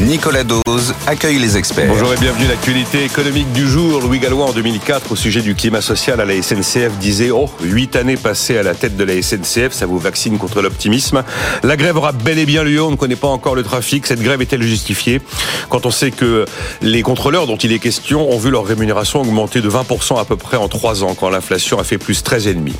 Nicolas Dose accueille les experts. Bonjour et bienvenue à l'actualité économique du jour. Louis Gallois, en 2004, au sujet du climat social à la SNCF, disait Oh, huit années passées à la tête de la SNCF, ça vous vaccine contre l'optimisme. La grève aura bel et bien lieu, on ne connaît pas encore le trafic. Cette grève est-elle justifiée? Quand on sait que les contrôleurs dont il est question ont vu leur rémunération augmenter de 20% à peu près en trois ans, quand l'inflation a fait plus 13,5%.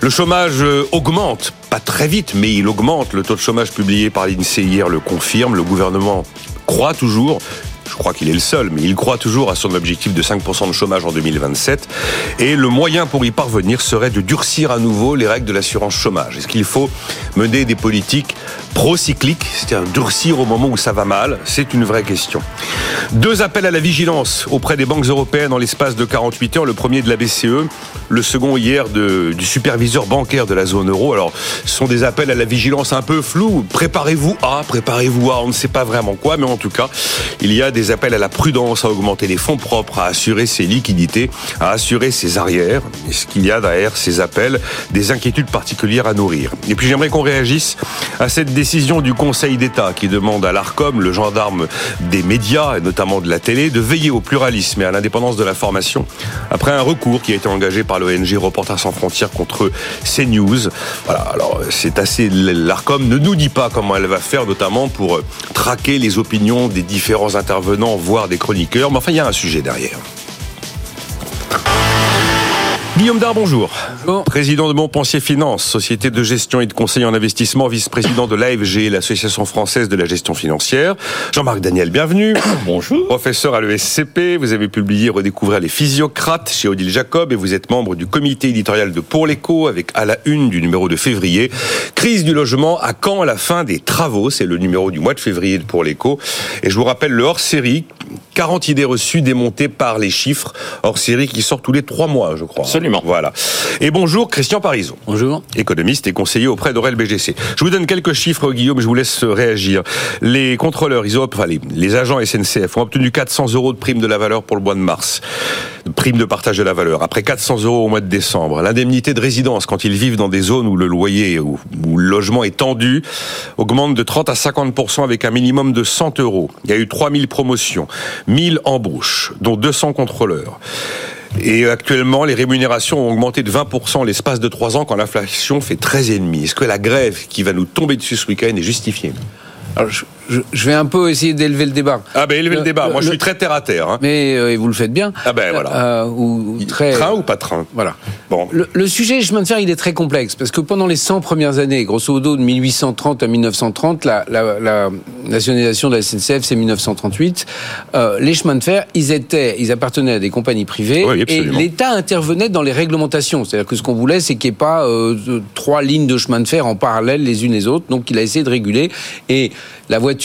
Le chômage augmente, pas très vite, mais il augmente. Le taux de chômage publié par l'INSEE le confirme. Le gouvernement croit toujours je crois qu'il est le seul, mais il croit toujours à son objectif de 5% de chômage en 2027. Et le moyen pour y parvenir serait de durcir à nouveau les règles de l'assurance chômage. Est-ce qu'il faut mener des politiques procycliques, c'est-à-dire durcir au moment où ça va mal? C'est une vraie question. Deux appels à la vigilance auprès des banques européennes en l'espace de 48 heures. Le premier de la BCE, le second hier du superviseur bancaire de la zone euro. Alors, ce sont des appels à la vigilance un peu flous. Préparez-vous à, préparez-vous à, on ne sait pas vraiment quoi, mais en tout cas, il y a des appels à la prudence, à augmenter les fonds propres, à assurer ses liquidités, à assurer ses arrières. Est-ce qu'il y a derrière ces appels des inquiétudes particulières à nourrir? Et puis j'aimerais qu'on réagisse à cette décision du Conseil d'État qui demande à l'ARCOM, le gendarme des médias, et notamment de la télé, de veiller au pluralisme et à l'indépendance de l'information après un recours qui a été engagé par l'ONG Reporters sans frontières contre CNews. Voilà, alors c'est assez. L'ARCOM ne nous dit pas comment elle va faire, notamment pour traquer les opinions des différents intervenants, voire des chroniqueurs, mais enfin il y a un sujet derrière. Guillaume Dard, bonjour. bonjour. Président de Montpensier Finance, société de gestion et de conseil en investissement, vice-président de l'AFG, l'Association française de la gestion financière. Jean-Marc Daniel, bienvenue. Bonjour. Professeur à l'ESCP, vous avez publié Redécouvrir les physiocrates chez Odile Jacob et vous êtes membre du comité éditorial de Pour l'écho avec à la une du numéro de février. Crise du logement, à quand la fin des travaux? C'est le numéro du mois de février de Pour l'écho. Et je vous rappelle le hors-série 40 idées reçues démontées par les chiffres hors série qui sort tous les trois mois, je crois. Absolument. Voilà. Et bonjour, Christian Parizeau. Bonjour. Économiste et conseiller auprès d'Aurel BGC. Je vous donne quelques chiffres, Guillaume, je vous laisse réagir. Les contrôleurs, ils ont, enfin, les, les agents SNCF ont obtenu 400 euros de prime de la valeur pour le mois de mars prime de partage de la valeur. Après 400 euros au mois de décembre, l'indemnité de résidence quand ils vivent dans des zones où le loyer ou le logement est tendu augmente de 30 à 50% avec un minimum de 100 euros. Il y a eu 3000 promotions, 1000 embauches, dont 200 contrôleurs. Et actuellement, les rémunérations ont augmenté de 20% l'espace de 3 ans quand l'inflation fait 13,5. Est-ce que la grève qui va nous tomber dessus ce week-end est justifiée? Je, je, vais un peu essayer d'élever le débat. Ah ben élever le, le débat. Moi, le, je suis très terre à terre. Hein. Mais euh, vous le faites bien. Ah ben voilà. Euh, ou très... Train ou pas train? Voilà. Bon. Le, sujet chemin de fer, il est très complexe parce que pendant les 100 premières années, grosso modo de 1830 à 1930, la, la, la nationalisation de la SNCF, c'est 1938. Euh, les chemins de fer, ils étaient, ils appartenaient à des compagnies privées oui, et l'État intervenait dans les réglementations. C'est-à-dire que ce qu'on voulait, c'est qu'il n'y ait pas euh, trois lignes de chemin de fer en parallèle les unes les autres. Donc, il a essayé de réguler et la voiture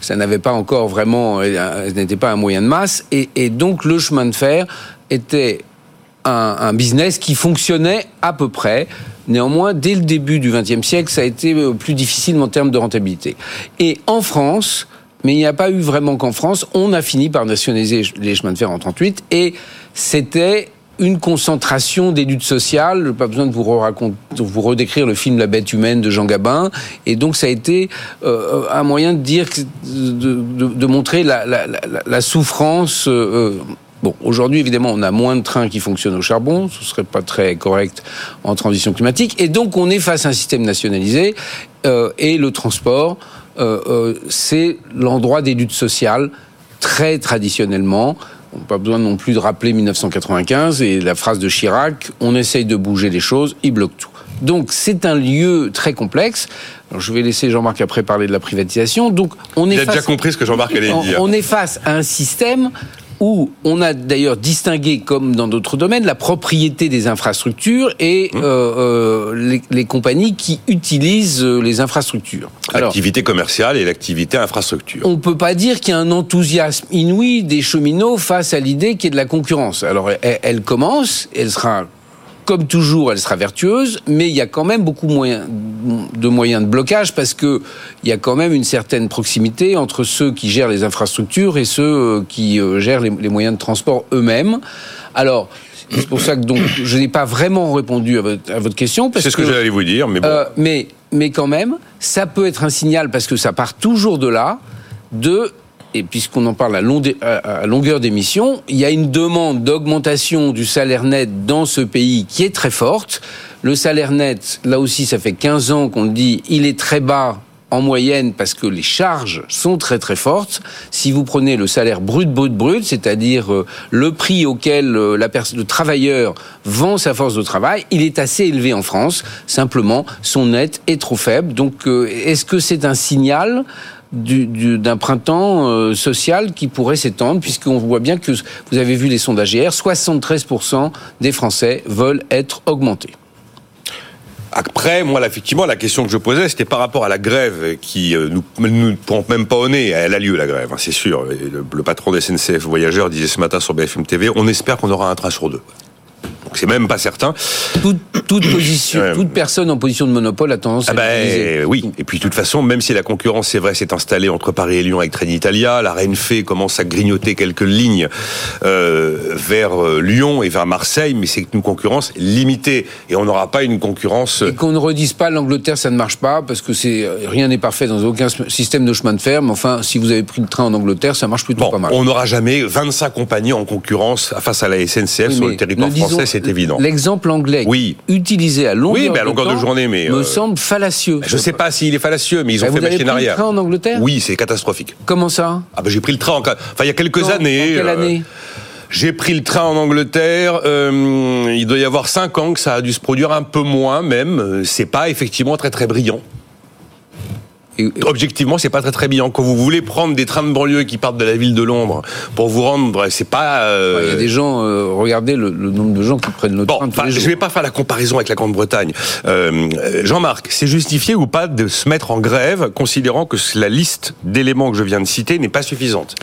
ça n'avait pas encore vraiment, ce n'était pas un moyen de masse, et, donc le chemin de fer était un, un, business qui fonctionnait à peu près. Néanmoins, dès le début du XXe siècle, ça a été plus difficile en termes de rentabilité. Et en France, mais il n'y a pas eu vraiment qu'en France, on a fini par nationaliser les chemins de fer en 38, et c'était une concentration des luttes sociales. Pas besoin de vous, raconter, de vous redécrire le film La bête humaine de Jean Gabin. Et donc ça a été euh, un moyen de dire, de, montrer la, souffrance. Euh, Bon, aujourd'hui, évidemment, on a moins de trains qui fonctionnent au charbon, ce serait pas très correct en transition climatique, et donc on est face à un système nationalisé, euh, et le transport, euh, c'est l'endroit des luttes sociales, très traditionnellement, pas besoin non plus de rappeler 1995 et la phrase de Chirac, on essaye de bouger les choses, il bloque tout. Donc c'est un lieu très complexe. Alors, je vais laisser Jean-Marc après parler de la privatisation. Donc on est Il a face, déjà compris ce que Jean-Marc allait dire. On est face à un système où on a d'ailleurs distingué, comme dans d'autres domaines, la propriété des infrastructures et mmh. euh, les, les, compagnies qui utilisent les infrastructures. L'activité commerciale et l'activité infrastructure. On peut pas dire qu'il y a un enthousiasme inouï des cheminots face à l'idée qu'il y ait de la concurrence. Alors elle, elle commence, elle sera comme toujours, elle sera vertueuse, mais il y a quand même beaucoup moyen, de moyens de blocage parce que il y a quand même une certaine proximité entre ceux qui gèrent les infrastructures et ceux qui gèrent les, les moyens de transport eux-mêmes. Alors, C'est pour ça que donc je n'ai pas vraiment répondu à votre, à votre question. C'est ce que, j'allais vous dire, mais bon. Euh, mais, mais quand même, ça peut être un signal parce que ça part toujours de là, de et puisqu'on en parle à, longueur d'émission, il y a une demande d'augmentation du salaire net dans ce pays qui est très forte. Le salaire net, là aussi, ça fait 15 ans qu'on le dit, il est très bas en moyenne parce que les charges sont très très fortes. Si vous prenez le salaire brut brut brut, c'est-à-dire euh, le prix auquel euh, le travailleur vend sa force de travail, il est assez élevé en France. Simplement, son net est trop faible. Donc, euh, est-ce que c'est un signal d'un printemps social qui pourrait s'étendre, puisqu'on voit bien que vous avez vu les sondages hier, 73% des Français veulent être augmentés. Après, moi, effectivement, la question que je posais, c'était par rapport à la grève qui euh, nous, nous prend même pas au nez. Elle a lieu, la grève, hein, c'est sûr. Le, le, patron des SNCF Voyageurs disait ce matin sur BFM TV, on espère qu'on aura un train sur deux c'est même pas certain. Toute, toute position, toute personne en position de monopole a tendance à ah ben, Oui, et puis de toute façon, même si la concurrence, c'est vrai, s'est installée entre Paris et Lyon avec Trenitalia, la Renfe commence à grignoter quelques lignes euh, vers euh, Lyon et vers Marseille, mais c'est une concurrence limitée et on n'aura pas une concurrence. Et qu'on ne redise pas l'Angleterre, ça ne marche pas parce que c'est euh, rien n'est parfait dans aucun système de chemin de fer. Mais enfin, si vous avez pris le train en Angleterre, ça marche plutôt pas mal. On n'aura jamais 25 compagnies en concurrence face à la SNCF sur le territoire français c'est évident. L'exemple anglais utilisé à longueur, oui, à longueur de, journée, mais me euh, semble fallacieux. Je ne sais pas s'il est fallacieux, mais ils ont fait machine arrière. Vous avez pris le train en Angleterre Oui, c'est catastrophique. Comment ça? Ah ben j'ai pris le train. En... Enfin, il y a quelques années. quelle euh, année? j'ai pris le train en Angleterre. Euh, il doit y avoir cinq ans que ça a dû se produire un peu moins même. C'est pas effectivement très très brillant. Objectivement, c'est pas très très bien. Quand vous voulez prendre des trains de banlieue qui partent de la ville de Londres pour vous rendre, c'est pas. Euh, il y a des gens. Euh, regardez le, nombre de gens qui prennent le train. Tous je vais pas faire la comparaison avec la Grande-Bretagne. Euh, Jean-Marc, c'est justifié ou pas de se mettre en grève, considérant que la liste d'éléments que je viens de citer n'est pas suffisante?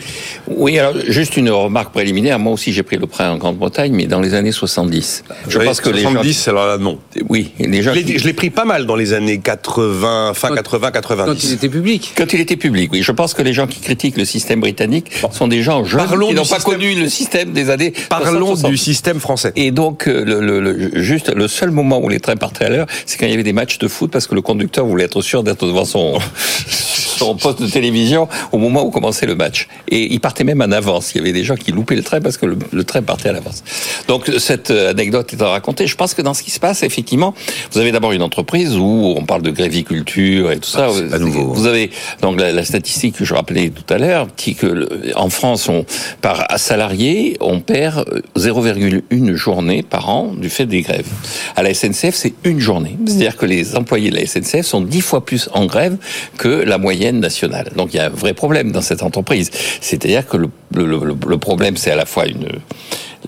Oui, alors juste une remarque préliminaire. Moi aussi, j'ai pris le train en Grande-Bretagne, mais dans les années 70. Je pense que 70, alors là, non. Oui, les gens. Je l'ai pris pas mal dans les années 80, fin 80, 90 il était public. Quand il était public, oui. Je pense que les gens qui critiquent le système britannique sont des gens jeunes qui n'ont pas connu le système des années. Parlons du système français. Et donc, euh, le, le, juste le seul moment où les trains partaient à l'heure, c'est quand il y avait des matchs de foot parce que le conducteur voulait être sûr d'être devant son son poste de télévision au moment où commençait le match. Et il partait même en avance. Il y avait des gens qui loupaient le train parce que le, train partait à l'avance. Donc cette euh, anecdote est à raconter. Je pense que dans ce qui se passe, effectivement, vous avez d'abord une entreprise où on parle de gréviculture et tout ça. Ah, nouveau. Vous avez donc la, statistique que je rappelais tout à l'heure, qui que en France, on, par salarié, on perd 0,1 euh, journée par an du fait des grèves. À la SNCF, c'est une journée. C'est-à-dire que les employés de la SNCF sont dix fois plus en grève que la moyenne Donc il y a un vrai problème dans cette entreprise. C'est-à-dire que le, problème, c'est à la fois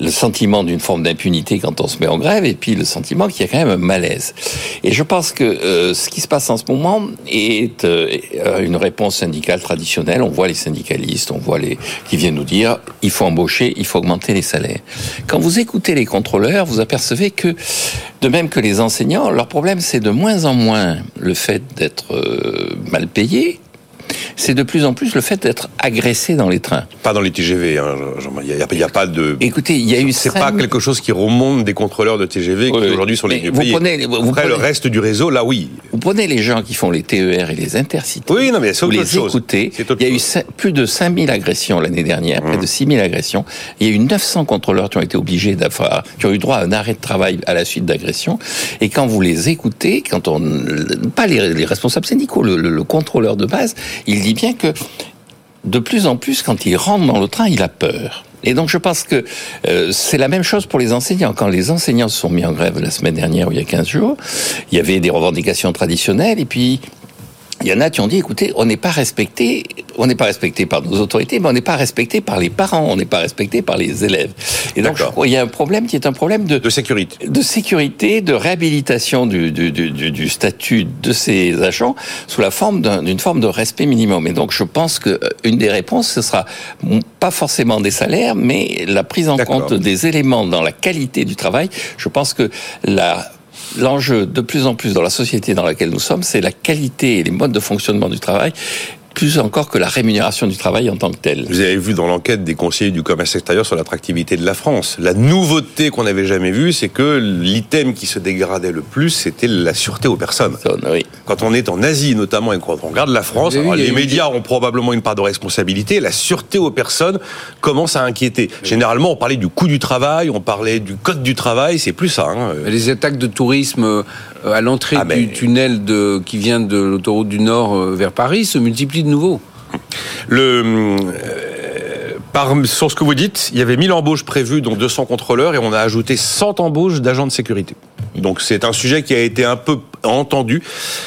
le sentiment d'une forme d'impunité quand on se met en grève, et puis le sentiment qu'il y a quand même un malaise. Et je pense que euh, ce qui se passe en ce moment est euh, une réponse syndicale traditionnelle. On voit les syndicalistes, on voit les qui viennent nous dire il faut embaucher, il faut augmenter les salaires. Quand vous écoutez les contrôleurs, vous apercevez que de même que les enseignants, leur problème c'est de moins en moins le fait d'être euh, mal payé c'est de plus en plus le fait d'être agressé dans les trains. Pas dans les TGV, hein, il n'y a, pas de. Écoutez, il y a eu. C'est pas quelque chose qui remonte des contrôleurs de TGV qui aujourd'hui sont les vous prenez, vous Après, le reste du réseau, là, oui. Vous prenez les gens qui font les TER et les intercités. Oui, non, mais c'est autre vous les chose. écoutez. Il y a eu plus de 5000 agressions l'année dernière, près mmh. de 6000 agressions. Il y a eu 900 contrôleurs qui ont été obligés d'avoir, qui ont eu droit à un arrêt de travail à la suite d'agressions. Et quand vous les écoutez, quand on, pas les, responsables syndicaux, le, le contrôleur de base, il dit bien que de plus en plus, quand il rentre dans le train, il a peur. Et donc je pense que euh, c'est la même chose pour les enseignants. Quand les enseignants se sont mis en grève la semaine dernière ou il y a 15 jours, il y avait des revendications traditionnelles et puis il y en a qui ont dit, écoutez, on n'est pas respecté, on n'est pas respecté par nos autorités, mais on n'est pas respecté par les parents, on n'est pas respecté par les élèves. Et donc, il y a un problème qui est un problème de, de sécurité, de sécurité, de réhabilitation du, du, du, du statut de ces agents sous la forme d'une forme de respect minimum. Et donc, je pense que euh, une des réponses, ce sera pas forcément des salaires, mais la prise en compte des éléments dans la qualité du travail. Je pense que la L'enjeu de plus en plus dans la société dans laquelle nous sommes, c'est la qualité et les modes de fonctionnement du travail plus encore que la rémunération du travail en tant que telle. Vous avez vu dans l'enquête des conseillers du commerce extérieur sur l'attractivité de la France. La nouveauté qu'on n'avait jamais vue, c'est que l'item qui se dégradait le plus, c'était la sûreté aux personnes. Oui. Quand on est en Asie notamment et quand on regarde la France, alors, vu, les eu médias ont probablement une part de responsabilité. La sûreté aux personnes commence à inquiéter. Généralement, on parlait du coût du travail, on parlait du code du travail, c'est plus ça. hein. Les attaques de tourisme euh, à l'entrée Ah, mais- du tunnel de, qui vient de l'autoroute du Nord euh, vers Paris se multiplient de nouveau. Le, euh, par, sur ce que vous dites, il y avait 1000 embauches prévues, donc 200 contrôleurs, et on a ajouté 100 embauches d'agents de sécurité. Donc c'est un sujet qui a été un peu entendu,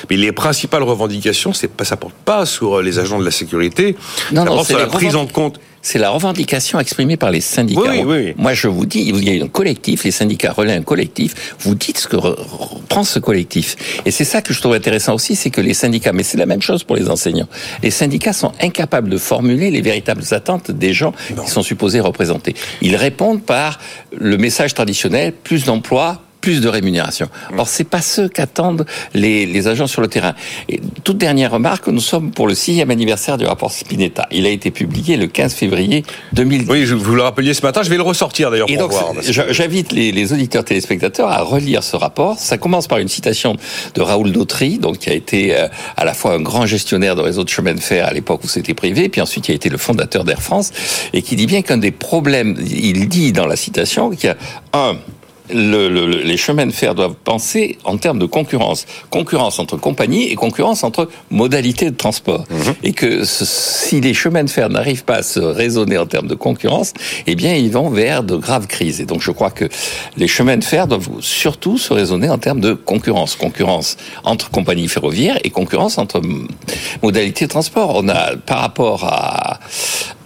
mais les principales revendications, c'est pas, ça porte pas sur les agents de la sécurité, Non, ça non, porte sur la prise en compte. C'est la revendication exprimée par les syndicats. Oui, oui, oui. Moi, je vous dis, il y a un collectif, les syndicats relaient un collectif. Vous dites ce que re- reprend ce collectif. Et c'est ça que je trouve intéressant aussi, c'est que les syndicats, mais c'est la même chose pour les enseignants. Les syndicats sont incapables de formuler les véritables attentes des gens qui sont supposés représenter. Ils répondent par le message traditionnel, plus d'emplois, plus de rémunération. Or, c'est pas ce qu'attendent les, les agents sur le terrain. Et toute dernière remarque, nous sommes pour le sixième anniversaire du rapport Spinetta. Il a été publié le 15 février 2010. Oui, je vous le rappeliez ce matin, je vais le ressortir d'ailleurs pour donc, voir. j'invite les, les auditeurs téléspectateurs à relire ce rapport. Ça commence par une citation de Raoul Dautry, donc qui a été euh, à la fois un grand gestionnaire de réseau de chemin de fer à l'époque où c'était privé, puis ensuite il a été le fondateur d'Air France, et qui dit bien qu'un des problèmes, il dit dans la citation qu'il y a un le- le- le- les chemins de fer doivent penser en termes de concurrence. Concurrence entre compagnies et concurrence entre modalités de transport. Et que ce- si les chemins de fer n'arrivent pas à se raisonner en termes de concurrence, eh bien, ils vont vers de graves crises. Et donc, je crois que les chemins de fer doivent surtout se raisonner en termes de concurrence. Concurrence entre compagnies ferroviaires et concurrence entre modalités de transport. On a, par rapport à,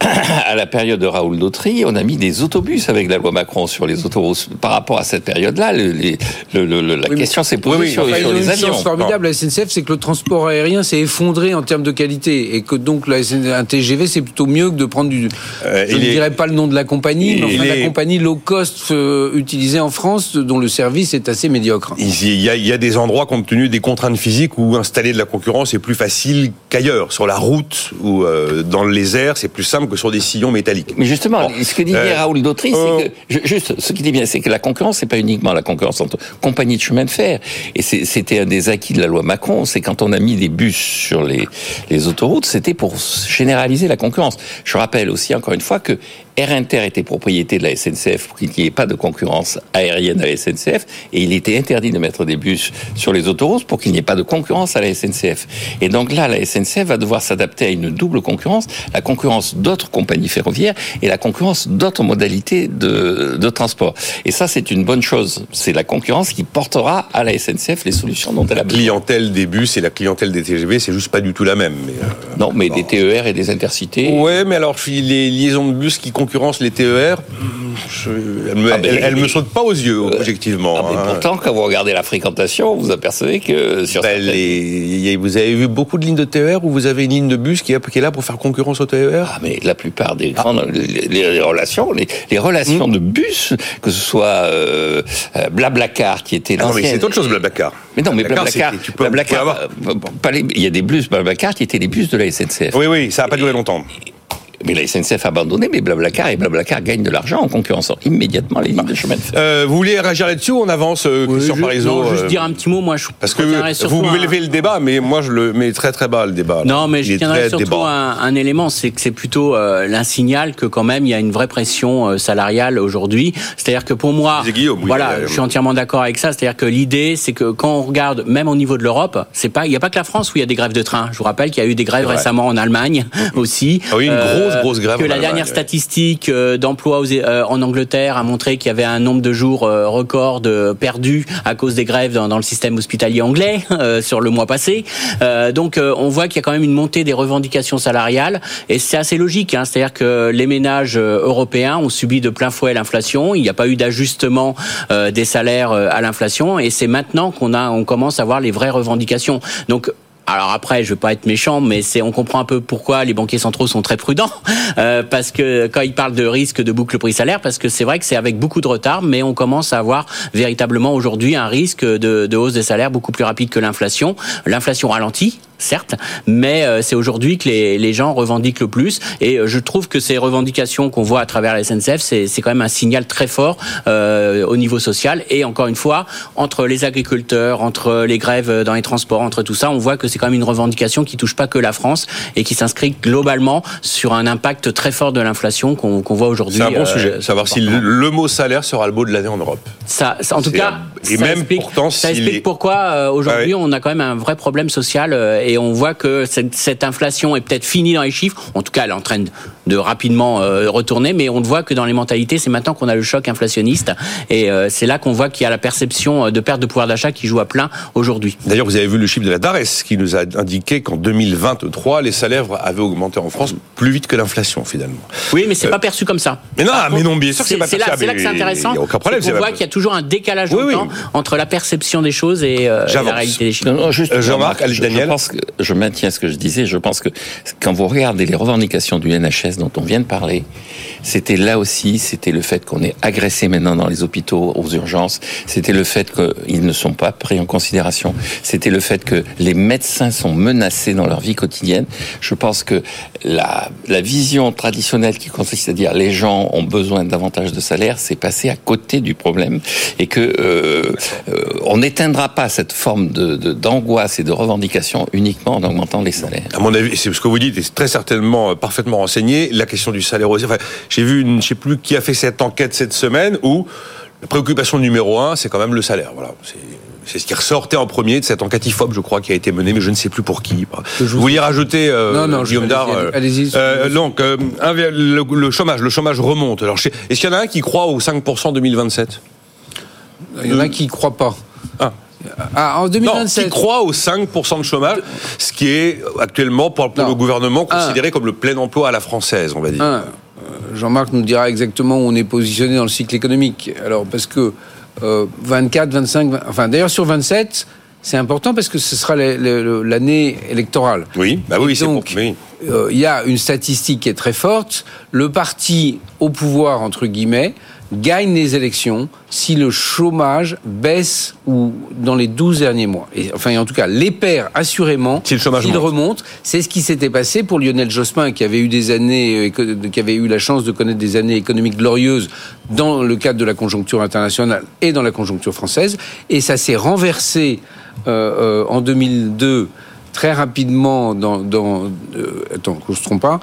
à la période de Raoul Dautry, on a mis des autobus avec la loi Macron sur les autoroutes. Par rapport à cette période-là, le- les- le- le- le- la Oui, question s'est posée oui, oui, sur, Enfin, sur les avions. chance formidable, la SNCF, c'est que le transport aérien s'est effondré en termes de qualité et que donc la SN un TGV, c'est plutôt mieux que de prendre du. Euh, je ne il est- dirais pas le nom de la compagnie, mais enfin, la est- compagnie low cost euh, utilisée en France, dont le service est assez médiocre. Il y, a, il y a des endroits, compte tenu des contraintes physiques, où installer de la concurrence est plus facile qu'ailleurs. Sur la route ou euh, dans les airs, c'est plus simple que sur des sillons métalliques. Mais justement, Bon. ce que dit bien Euh, Raoul Dautry, euh, c'est que juste ce qu'il dit bien, c'est que la concurrence, c'est pas uniquement la concurrence entre compagnies de chemin de fer. Et c'était un des acquis de la loi Macron, c'est quand on a mis des bus sur les, les autoroutes, c'était pour généraliser la concurrence. Je rappelle aussi encore une fois que Air Inter était propriété de la SNCF pour qu'il n'y ait pas de concurrence aérienne à la SNCF et il était interdit de mettre des bus sur les autoroutes pour qu'il n'y ait pas de concurrence à la SNCF. Et donc là, la SNCF va devoir s'adapter à une double concurrence, la concurrence d'autres compagnies ferroviaires et la concurrence d'autres modalités de, de transport. Et ça, c'est une bonne chose. C'est la concurrence qui portera à la SNCF les solutions dont elle a La besoin. clientèle des bus et la clientèle des TGV, c'est juste pas du tout la même. Mais, euh, Non, mais des TER et des intercités. Ouais, mais alors les liaisons de bus qui concurrencent les TER, je, elles, me, Ah, ben, elles- elles me sautent pas aux yeux, objectivement. Ah, mais hein. pourtant, quand vous regardez la fréquentation, vous apercevez que sur Ben, certaines- les- vous avez vu beaucoup de lignes de TER où vous avez une ligne de bus qui est, là pour faire concurrence au TER Ah, mais la plupart des grandes les, les- les relations, les, les relations de bus, que ce soit euh, euh, Blablacar qui était Ah non, mais l'ancienne- c'est autre chose, Blablacar. Mais non, mais Blablacar, tu peux- Blablacar, tu peux avoir- euh, pas les- il y a des bus Blablacar qui étaient les bus de la SNCF. Oui, oui, ça n'a pas duré longtemps. Mais la SNCF a abandonné, mais Blablacar et Blablacar gagnent de l'argent en concurrençant immédiatement les lignes de chemin de fer. Euh, vous voulez réagir là-dessus ou on avance, euh, Oui, je- Parizeau non, juste euh, dire un petit mot. Moi, je Parce que vous un- levez le débat, mais moi je le mets très très bas le débat. là. Non, mais je tiendrai surtout débat. un, un élément, c'est que c'est plutôt euh, un signal que quand même il y a une vraie pression euh, salariale aujourd'hui. C'est-à-dire que pour moi, oui, voilà, je suis entièrement d'accord avec ça. C'est-à-dire que l'idée, c'est que quand on regarde, même au niveau de l'Europe, c'est pas, il n'y a pas que la France où il y a des grèves de train. Je vous rappelle qu'il y a eu des grèves récemment en Allemagne aussi. Ah oui, une grosse, grosse grève Que la dernière ouais. statistique euh, d'emploi euh, en Angleterre a montré qu'il y avait un nombre de jours euh, record de perdus à cause des grèves dans, dans le système hospitalier anglais euh, sur le mois passé. Euh, donc euh, on voit qu'il y a quand même une montée des revendications salariales et c'est assez logique. Hein, C'est-à-dire que les ménages euh, européens ont subi de plein fouet l'inflation. Il n'y a pas eu d'ajustement euh, des salaires euh, à l'inflation et c'est maintenant qu'on a on commence à voir les vraies revendications. Donc alors après, je veux pas être méchant, mais c'est on comprend un peu pourquoi les banquiers centraux sont très prudents, euh, parce que quand ils parlent de risque de boucle prix-salaire, parce que c'est vrai que c'est avec beaucoup de retard, mais on commence à avoir véritablement aujourd'hui un risque de, de hausse des salaires beaucoup plus rapide que l'inflation. L'inflation ralentit. Certes, mais euh, c'est aujourd'hui que les, les, gens revendiquent le plus. Et euh, je trouve que ces revendications qu'on voit à travers la SNCF, c'est quand même un signal très fort euh, au niveau social. Et encore une fois, entre les agriculteurs, entre les grèves dans les transports, entre tout ça, on voit que c'est quand même une revendication qui touche pas que la France et qui s'inscrit globalement sur un impact très fort de l'inflation qu'on voit aujourd'hui. C'est un bon euh, sujet. Savoir si le, le, mot salaire sera le mot de l'année en Europe. Ça, en tout cas, et ça même explique, pourtant, ça explique pourquoi aujourd'hui Ah on a quand même un vrai problème social et on voit que cette, cette inflation est peut-être finie dans les chiffres. En tout cas, elle est en train de, de rapidement euh, retourner, mais on voit que dans les mentalités, c'est maintenant qu'on a le choc inflationniste et euh, c'est là qu'on voit qu'il y a la perception de perte de pouvoir d'achat qui joue à plein aujourd'hui. D'ailleurs, vous avez vu le chiffre de la DARES qui nous a indiqué qu'en 2023, les salaires avaient augmenté en France plus vite que l'inflation finalement. Oui, mais c'est pas perçu comme ça. Mais non, Par mais contre, non, bien sûr que c'est pas c'est là, perçu. c'est là que c'est Mais intéressant. il a aucun problème, c'est voit pas- qu'il y a toujours un décalage Oui, temps entre la perception des choses et, euh, la réalité des chiffres. Non, non, juste, Euh, Jean-Marc, Daniel. Je, pense je maintiens ce que je disais. Je pense que quand vous regardez les revendications du NHS dont on vient de parler, c'était là aussi, c'était le fait qu'on est agressé maintenant dans les hôpitaux aux urgences. C'était le fait qu'ils ne sont pas pris en considération. C'était le fait que les médecins sont menacés dans leur vie quotidienne. Je pense que la, vision traditionnelle qui consiste à dire les gens ont besoin davantage de salaire, c'est passé à côté du problème et que euh, euh, on n'éteindra pas cette forme de d'angoisse et de revendication uniquement en augmentant les salaires. À mon avis, c'est ce que vous dites, et c'est très certainement euh, parfaitement renseigné. La question du salaire aussi. Enfin, j'ai vu, une, je sais plus qui a fait cette enquête cette semaine où la préoccupation numéro un, c'est quand même le salaire. Voilà. C'est ce qui ressortait en premier de cette enquête IFOP, je crois, qui a été menée, mais je ne sais plus pour qui. Vous vouliez rajouter, euh, Non, non, Guillaume allez-y, allez-y. euh, Donc, euh, un- le, le chômage, le chômage remonte. Alors, est-ce qu'il y en a un qui croit aux 5% 2027 Il y en a qui ne croient pas. Ah. Ah, en Non, 2027. qui croit aux 5% de chômage, ce qui est actuellement pour, pour Non. le gouvernement Un. considéré comme le plein emploi à la française, on va dire. Un, euh, Jean-Marc nous dira exactement où on est positionné dans le cycle économique. Alors, parce que euh, 24, 25, 20 enfin d'ailleurs sur 27, c'est important parce que ce sera la- la- l'année électorale. Oui, bah oui, c'est pour. donc, oui. euh, il y a une statistique qui est très forte. Le parti au pouvoir, entre guillemets, gagne les élections si le chômage baisse ou dans les 12 derniers mois. Et, enfin, en tout cas, les pairs, assurément, Si le chômage s'il monte. remonte. C'est ce qui s'était passé pour Lionel Jospin, qui avait eu des années, euh, qui avait eu la chance de connaître des années économiques glorieuses dans le cadre de la conjoncture internationale et dans la conjoncture française. Et ça s'est renversé euh, euh, en 2002 très rapidement dans, dans euh, attends que je ne trompe pas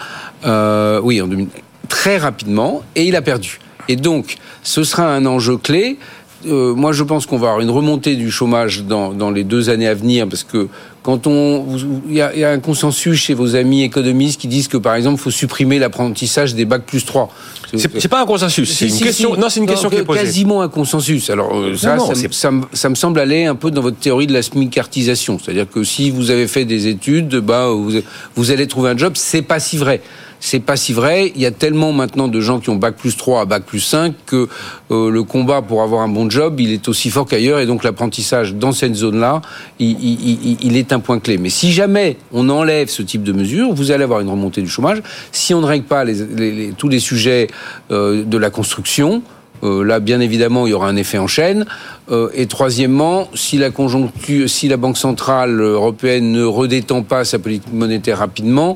euh, oui en 2000 très rapidement et il a perdu et donc ce sera un enjeu clé Euh, moi, je pense qu'on va avoir une remontée du chômage dans, dans les deux années à venir, parce que quand on, il y, a, il y a un consensus chez vos amis économistes qui disent que, par exemple, il faut supprimer l'apprentissage des bacs plus 3. C'est pas un consensus, c'est Si, une si, question. si. Non, c'est une question qui est posée. Quasiment un consensus. Alors euh, ça, non, ça, me- c'est- ça, me- ça me semble aller un peu dans votre théorie de la smicartisation. C'est-à-dire que si vous avez fait des études, bah, vous, vous allez trouver un job. C'est pas si vrai. C'est pas si vrai. Il y a tellement maintenant de gens qui ont bac plus 3 à bac plus 5 que euh, le combat pour avoir un bon job, il est aussi fort qu'ailleurs. Et donc l'apprentissage dans cette zone-là, il, il- il- est un point clé. Mais si jamais on enlève ce type de mesures, vous allez avoir une remontée du chômage. Si on ne règle pas les- les- les- tous les sujets euh, de la construction, euh, là, bien évidemment, il y aura un effet en chaîne. Euh, et troisièmement, si la conjoncture, si la Banque centrale européenne ne redétend pas sa politique monétaire rapidement,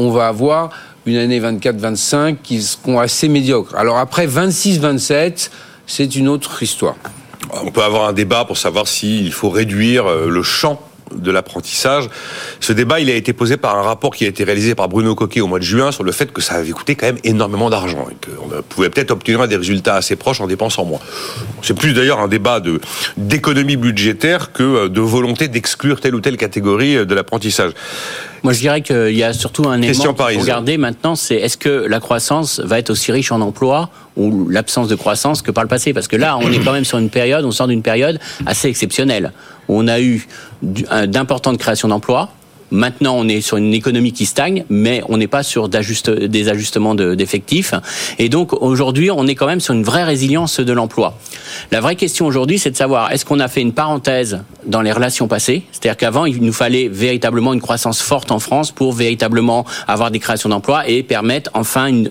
on va avoir une année 24-25 qui seront assez médiocres. Alors après 26-27, c'est une autre histoire. On peut avoir un débat pour savoir s'il faut réduire euh, le champ de l'apprentissage. Ce débat, il a été posé par un rapport qui a été réalisé par Bruno Coquet au mois de juin sur le fait que ça avait coûté quand même énormément d'argent et qu'on pouvait peut-être obtenir des résultats assez proches en dépensant moins. C'est plus d'ailleurs un débat de d'économie budgétaire que euh, de volonté d'exclure telle ou telle catégorie euh, de l'apprentissage. Moi, je dirais qu'il y a surtout un Question élément qu'il faut regarder maintenant, c'est est-ce que la croissance va être aussi riche en emplois ou l'absence de croissance que par le passé? Parce que là, on est quand même sur une période, on sort d'une période assez exceptionnelle. On a eu d'importantes créations d'emplois. Maintenant, on est sur une économie qui stagne, mais on n'est pas sur des ajustements de- d'effectifs. Et donc, aujourd'hui, on est quand même sur une vraie résilience de l'emploi. La vraie question aujourd'hui, c'est de savoir, est-ce qu'on a fait une parenthèse dans les relations passées? C'est-à-dire qu'avant, il nous fallait véritablement une croissance forte en France pour véritablement avoir des créations d'emplois et permettre enfin une,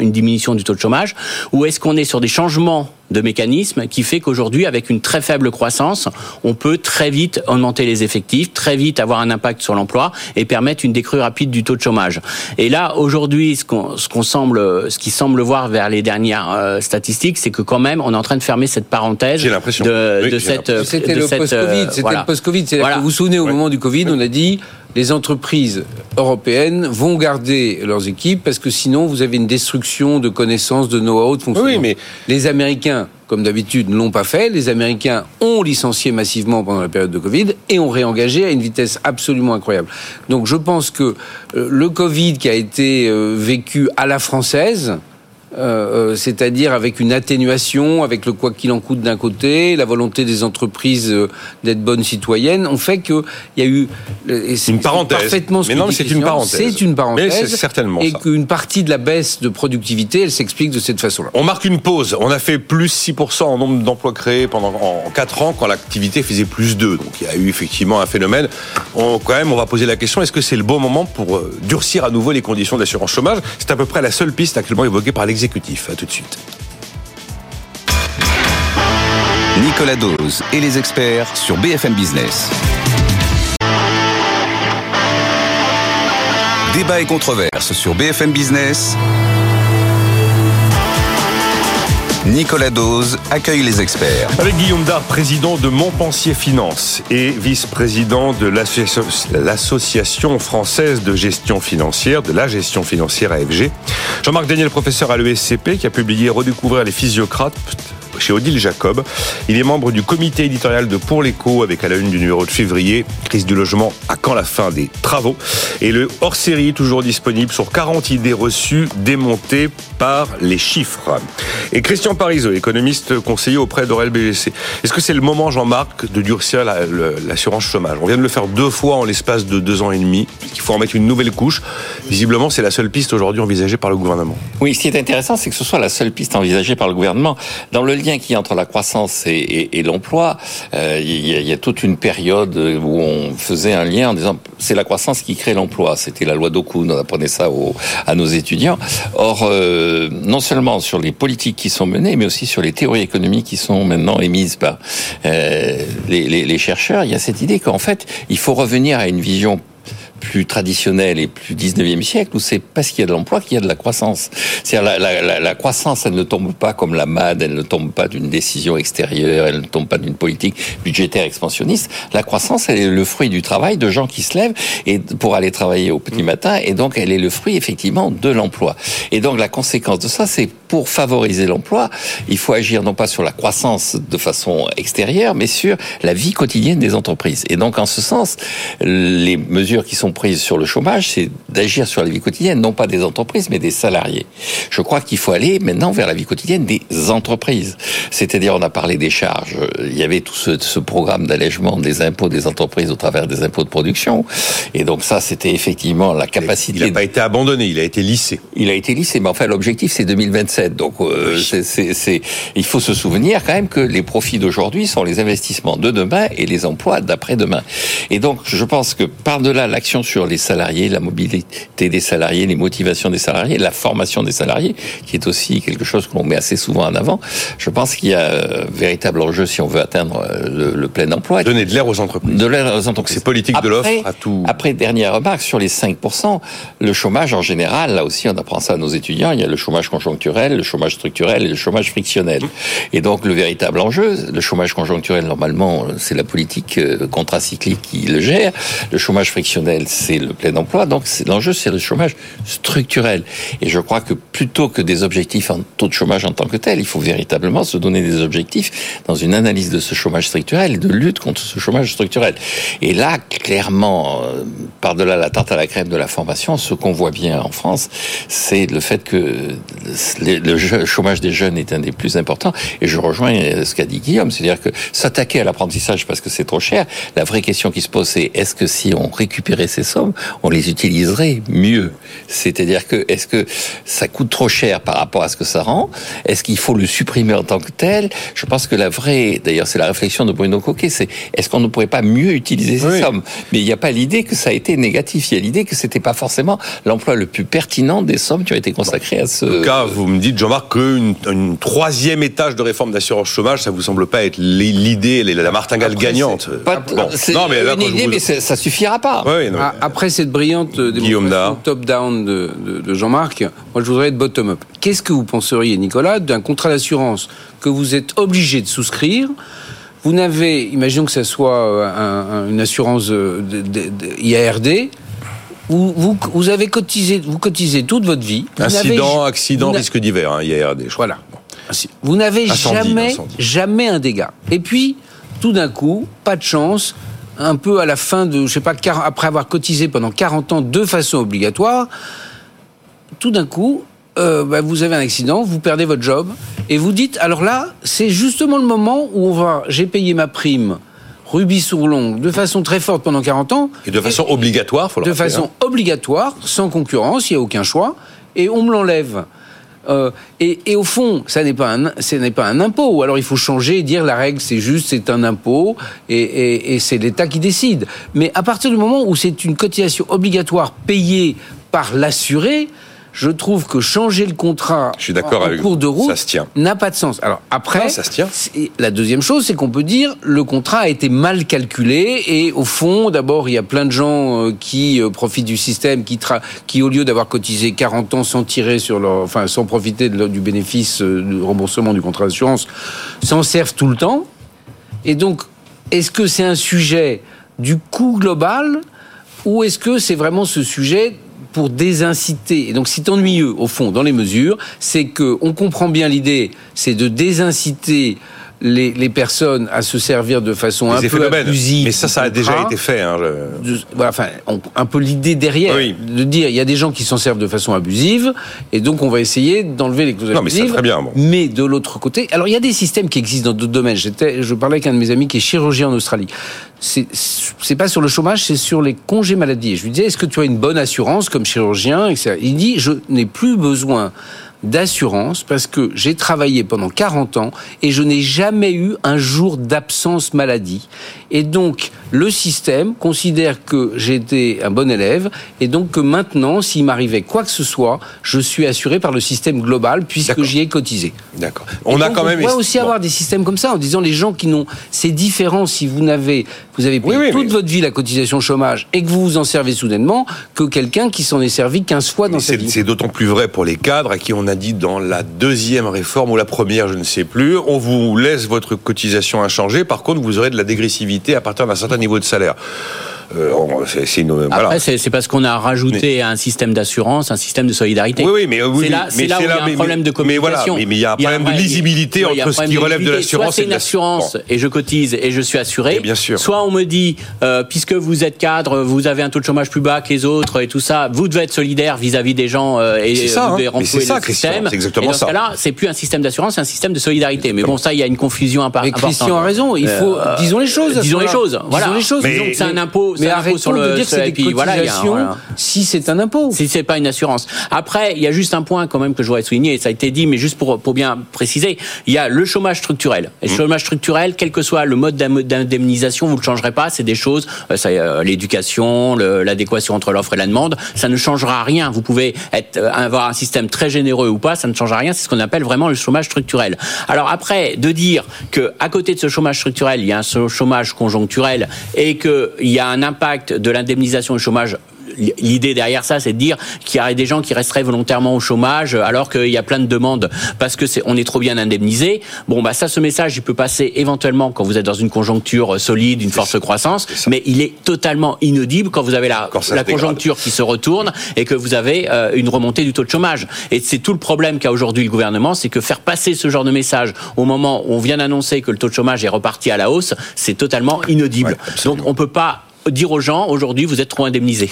une diminution du taux de chômage? Ou est-ce qu'on est sur des changements de mécanismes qui fait qu'aujourd'hui, avec une très faible croissance, on peut très vite augmenter les effectifs, très vite avoir un impact sur l'emploi et permettre une décrue rapide du taux de chômage. Et là, aujourd'hui, ce qu'on ce qu'on semble, ce qui semble voir vers les dernières euh, statistiques, c'est que quand même, on est en train de fermer cette parenthèse de, Oui, de cette. C'était le post-Covid. euh, C'était voilà. le post-Covid. C'est-à-dire Voilà. que vous vous souvenez, au moment du Covid, on a dit les entreprises européennes vont garder leurs équipes parce que sinon vous avez une destruction de connaissances, de know-how, de fonctionnement. Oui, mais- Les Américains, comme d'habitude, ne l'ont pas fait. Les Américains ont licencié massivement pendant la période de Covid et ont réengagé à une vitesse absolument incroyable. Donc je pense que euh, le Covid qui a été euh, vécu à la française, euh, euh, c'est-à-dire avec une atténuation, avec le quoi qu'il en coûte d'un côté, la volonté des entreprises euh, d'être bonnes citoyennes, ont fait qu'il y a eu Une parenthèse. Parfaitement Mais non, mais c'est une parenthèse. C'est une parenthèse. certainement Et qu'une partie de la baisse de productivité, elle s'explique de cette façon-là. On marque une pause. On a fait plus 6% en nombre d'emplois créés pendant en 4 ans quand l'activité faisait plus 2. Donc il y a eu effectivement un phénomène. On, quand même, on va poser la question est-ce que c'est le bon moment pour durcir à nouveau les conditions de l'assurance chômage? C'est à peu près la seule piste actuellement évoquée par l'exécutif. À tout de suite. Nicolas Dose et les experts sur BFM Business. Débat et controverse sur BFM Business. Nicolas Dose accueille les experts. Avec Guillaume Dard, président de Montpensier Finance et vice-président de l'asso- l'Association française de gestion financière, de la gestion financière AFG. Jean-Marc Daniel, professeur à l'ESCP, qui a publié Redécouvrir les physiocrates chez Odile Jacob. Il est membre du comité éditorial de Pour l'écho avec à la une du numéro de février, crise du logement à quand la fin des travaux. Et le hors-série toujours disponible sur 40 idées reçues démontées par les chiffres. Et Christian Parizeau, économiste conseiller auprès d'Aurel BGC. Est-ce que c'est le moment, Jean-Marc, de durcir l'assurance chômage? On vient de le faire deux fois en l'espace de deux ans et demi. Il faut en mettre une nouvelle couche. Visiblement, c'est la seule piste aujourd'hui envisagée par le gouvernement. Oui, ce qui est intéressant, c'est que ce soit la seule piste envisagée par le gouvernement. Dans le qu'il y a entre la croissance et, l'emploi, euh, il, y a, toute une période où on faisait un lien en disant c'est la croissance qui crée l'emploi. C'était la loi d'Okun, on apprenait ça aux- à nos étudiants. Or, euh, non seulement sur les politiques qui sont menées, mais aussi sur les théories économiques qui sont maintenant émises par euh, les chercheurs, il y a cette idée qu'en fait, il faut revenir à une vision plus traditionnel et plus 19e siècle où c'est parce qu'il y a de l'emploi qu'il y a de la croissance. C'est-à-dire la, la, la, la croissance, elle ne tombe pas comme la MAD, elle ne tombe pas d'une décision extérieure, elle ne tombe pas d'une politique budgétaire expansionniste. La croissance, elle est le fruit du travail de gens qui se lèvent et pour aller travailler au petit matin et donc elle est le fruit effectivement de l'emploi. Et donc la conséquence de ça, c'est pour favoriser l'emploi, il faut agir non pas sur la croissance de façon extérieure, mais sur la vie quotidienne des entreprises. Et donc en ce sens, les mesures qui sont prises sur le chômage, c'est d'agir sur la vie quotidienne, non pas des entreprises, mais des salariés. Je crois qu'il faut aller maintenant vers la vie quotidienne des entreprises. C'est-à-dire, on a parlé des charges. Il y avait tout ce, ce programme d'allègement des impôts des entreprises au travers des impôts de production. Et donc ça, c'était effectivement la capacité. Il n'a pas été abandonné, il a été lissé. Il a été lissé, mais enfin l'objectif c'est 2027. Donc euh, Oui. c'est, il faut se souvenir quand même que les profits d'aujourd'hui sont les investissements de demain et les emplois d'après-demain. Et donc je pense que par-delà l'action sur les salariés, la mobilité des salariés, les motivations des salariés, la formation des salariés, qui est aussi quelque chose qu'on met assez souvent en avant, je pense qu'il y a euh, véritable enjeu si on veut atteindre euh, le, le plein emploi. Donner de l'air aux entreprises. De l'air aux entreprises. C'est politique de l'offre à tout. Après, dernière remarque, sur les 5%, le chômage en général, là aussi on apprend ça à nos étudiants, il y a le chômage conjoncturel, le chômage structurel et le chômage frictionnel. Et donc le véritable enjeu, le chômage conjoncturel, normalement, c'est la politique euh, contracyclique qui le gère. Le chômage frictionnel, c'est le plein emploi. Donc l'enjeu, c'est le chômage structurel. Et je crois que plutôt que des objectifs en taux de chômage en tant que tel, il faut véritablement se donner des objectifs dans une analyse de ce chômage structurel et de lutte contre ce chômage structurel. Et là, clairement, euh, par-delà la tarte à la crème de la formation, ce qu'on voit bien en France, c'est le fait que le le chômage des jeunes est un des plus importants. Et je rejoins euh, ce qu'a dit Guillaume, c'est-à-dire que s'attaquer à l'apprentissage parce que c'est trop cher, la vraie question qui se pose, c'est est-ce que si on récupérait ces sommes, on les utiliserait mieux? C'est-à-dire que est-ce que ça coûte trop cher par rapport à ce que ça rend? Est-ce qu'il faut le supprimer en tant que tel? Je pense que la vraie, d'ailleurs, c'est la réflexion de Bruno Coquet, c'est est-ce qu'on ne pourrait pas mieux utiliser ces Oui. sommes? Mais il n'y a pas l'idée que ça a été négatif. Il y a l'idée que c'était pas forcément l'emploi le plus pertinent des sommes qui ont été consacrées à ce. En tout cas, vous me dites dites, Jean-Marc, qu'une une troisième étage de réforme d'assurance chômage, ça vous semble pas être l'idée, la martingale Après, gagnante Pas- Bon, c'est non, mais là, une idée, vous- mais ça suffira pas. Ouais, non, Ah, Après cette brillante euh, démonstration top-down de, de- de Jean-Marc, moi je voudrais être bottom-up. Qu'est-ce que vous penseriez, Nicolas, d'un contrat d'assurance que vous êtes obligé de souscrire? Vous n'avez, imaginons que ce soit euh, un- un- une assurance euh, de IARD, vous, vous, vous avez cotisé, vous cotisez toute votre vie. Vous Incident, accident, risque divers, hein, IARD, je crois. Voilà. Vous n'avez jamais, incendie. jamais un dégât. Et puis, tout d'un coup, pas de chance, un peu à la fin de, je sais pas, après avoir cotisé pendant 40 ans de façon obligatoire, tout d'un coup, euh, bah, vous avez un accident, vous perdez votre job, et vous dites, alors là, c'est justement le moment où on va, j'ai payé ma prime rubis sur l'ongle de façon très forte pendant 40 ans. Et de façon obligatoire, faut le De rappeler, façon hein. obligatoire, sans concurrence, il n'y a aucun choix, et on me l'enlève. Euh, et, et au fond, ça n'est pas un, ce n'est pas un impôt. Alors il faut changer et dire la règle, c'est juste, c'est un impôt, et, et- et c'est l'État qui décide. Mais à partir du moment où c'est une cotisation obligatoire payée par l'assuré, je trouve que changer le contrat Je suis d'accord en, avec cours vous. de route n'a pas de sens. Alors après, Non, ça se tient. c'est- La deuxième chose, c'est qu'on peut dire le contrat a été mal calculé et au fond, d'abord, il y a plein de gens euh, qui euh, profitent du système, qui, tra- qui au lieu d'avoir cotisé 40 ans sans tirer sur leur, enfin, sans profiter de leur- du bénéfice euh, du remboursement du contrat d'assurance, s'en servent tout le temps. Et donc, est-ce que c'est un sujet du coût global ou est-ce que c'est vraiment ce sujet pour désinciter. Et donc, c'est ennuyeux, au fond, dans les mesures, c'est que on comprend bien l'idée, c'est de désinciter les, les personnes à se servir de façon un peu abusive. Mais ça, ça a déjà été fait. Hein, le- de- voilà, enfin, on- un peu l'idée derrière, Oui. de dire il y a des gens qui s'en servent de façon abusive, et donc on va essayer d'enlever les clauses Non, mais c'est abusives. très bien, bon. Mais de l'autre côté, alors il y a des systèmes qui existent dans d'autres domaines. J'étais, je parlais avec un de mes amis qui est chirurgien en Australie. C'est, c'est pas sur le chômage, c'est sur les congés maladie. Et je lui disais, est-ce que tu as une bonne assurance comme chirurgien etc. Il dit, je n'ai plus besoin d'assurance parce que j'ai travaillé pendant 40 ans et je n'ai jamais eu un jour d'absence maladie. Et donc, le système considère que été un bon élève et donc que maintenant, s'il m'arrivait quoi que ce soit, je suis assuré par le système global puisque j'y ai cotisé. D'accord. Et On a donc, quand même. On pourrait aussi bon. avoir des systèmes comme ça en disant les gens qui n'ont. C'est différent si vous n'avez. Vous avez payé Oui, oui, toute mais- votre vie la cotisation chômage et que vous vous en servez soudainement que quelqu'un qui s'en est servi 15 fois dans sa vie. c'est d'autant plus vrai pour les cadres à qui on a dit dans la deuxième réforme ou la première, je ne sais plus, on vous laisse votre cotisation inchangée. Par contre, vous aurez de la dégressivité à partir d'un certain niveau de salaire. Euh, on- c'est c'est une. Après, voilà. c'est c'est parce qu'on a rajouté un système d'assurance, un système de solidarité. Oui, oui, mais oui, c'est là, mais c'est là où il y a là, un mais- problème de mais voilà, communication. mais- mais il y a un problème de lisibilité il y a un entre ce problème qui de relève de lisibilité. l'assurance Soit c'est une assurance Bon. et je cotise et je suis assuré. Et bien sûr. Soit on me dit, euh, puisque vous êtes cadre, vous avez un taux de chômage plus bas que les autres et tout ça, vous devez être solidaire vis-à-vis des gens euh, et C'est ça, vous devez hein. Mais renflouer le système. c'est exactement ça. ce cas-là, c'est plus un système d'assurance, c'est un système de solidarité. Mais bon, ça, il y a une confusion impa- Mais importante. Christian a raison, il faut. Euh, disons les choses. disons les choses. Voilà. Disons les choses. Mais- Disons que c'est un impôt, Mais arrêtons sur le de dire que c'est et des puis voilà, a voilà. si c'est un impôt. si c'est pas une assurance. Après, il y a juste un point quand même que je voudrais souligner, et ça a été dit, mais juste pour, pour bien préciser, il y a le chômage structurel. Et le chômage structurel, quel que soit le mode d'indemnisation, vous ne le changerez pas, c'est des choses, euh, ça, euh, l'éducation, l'adéquation entre l'offre et la demande, ça ne changera rien. Vous pouvez être, euh, avoir un système très généreux ou pas, ça ne changera rien, c'est ce qu'on appelle vraiment le chômage structurel. Alors après, de dire que à côté de ce chômage structurel, il y a un chômage conjoncturel et qu'il y a un impact de l'indemnisation du chômage L'idée derrière ça, c'est de dire qu'il y aurait des gens qui resteraient volontairement au chômage alors qu'il y a plein de demandes parce que c'est on est trop bien indemnisé. Bon, bah ça, ce message, il peut passer éventuellement quand vous êtes dans une conjoncture euh, solide, une forte croissance, mais il est totalement inaudible quand vous avez la, conjoncture qui se retourne et que vous avez euh, une remontée du taux de chômage. Et c'est tout le problème qu'a aujourd'hui le gouvernement, c'est que faire passer ce genre de message au moment où on vient d'annoncer que le taux de chômage est reparti à la hausse, c'est totalement inaudible. Ouais. Donc on peut pas dire aux gens aujourd'hui vous êtes trop indemnisés.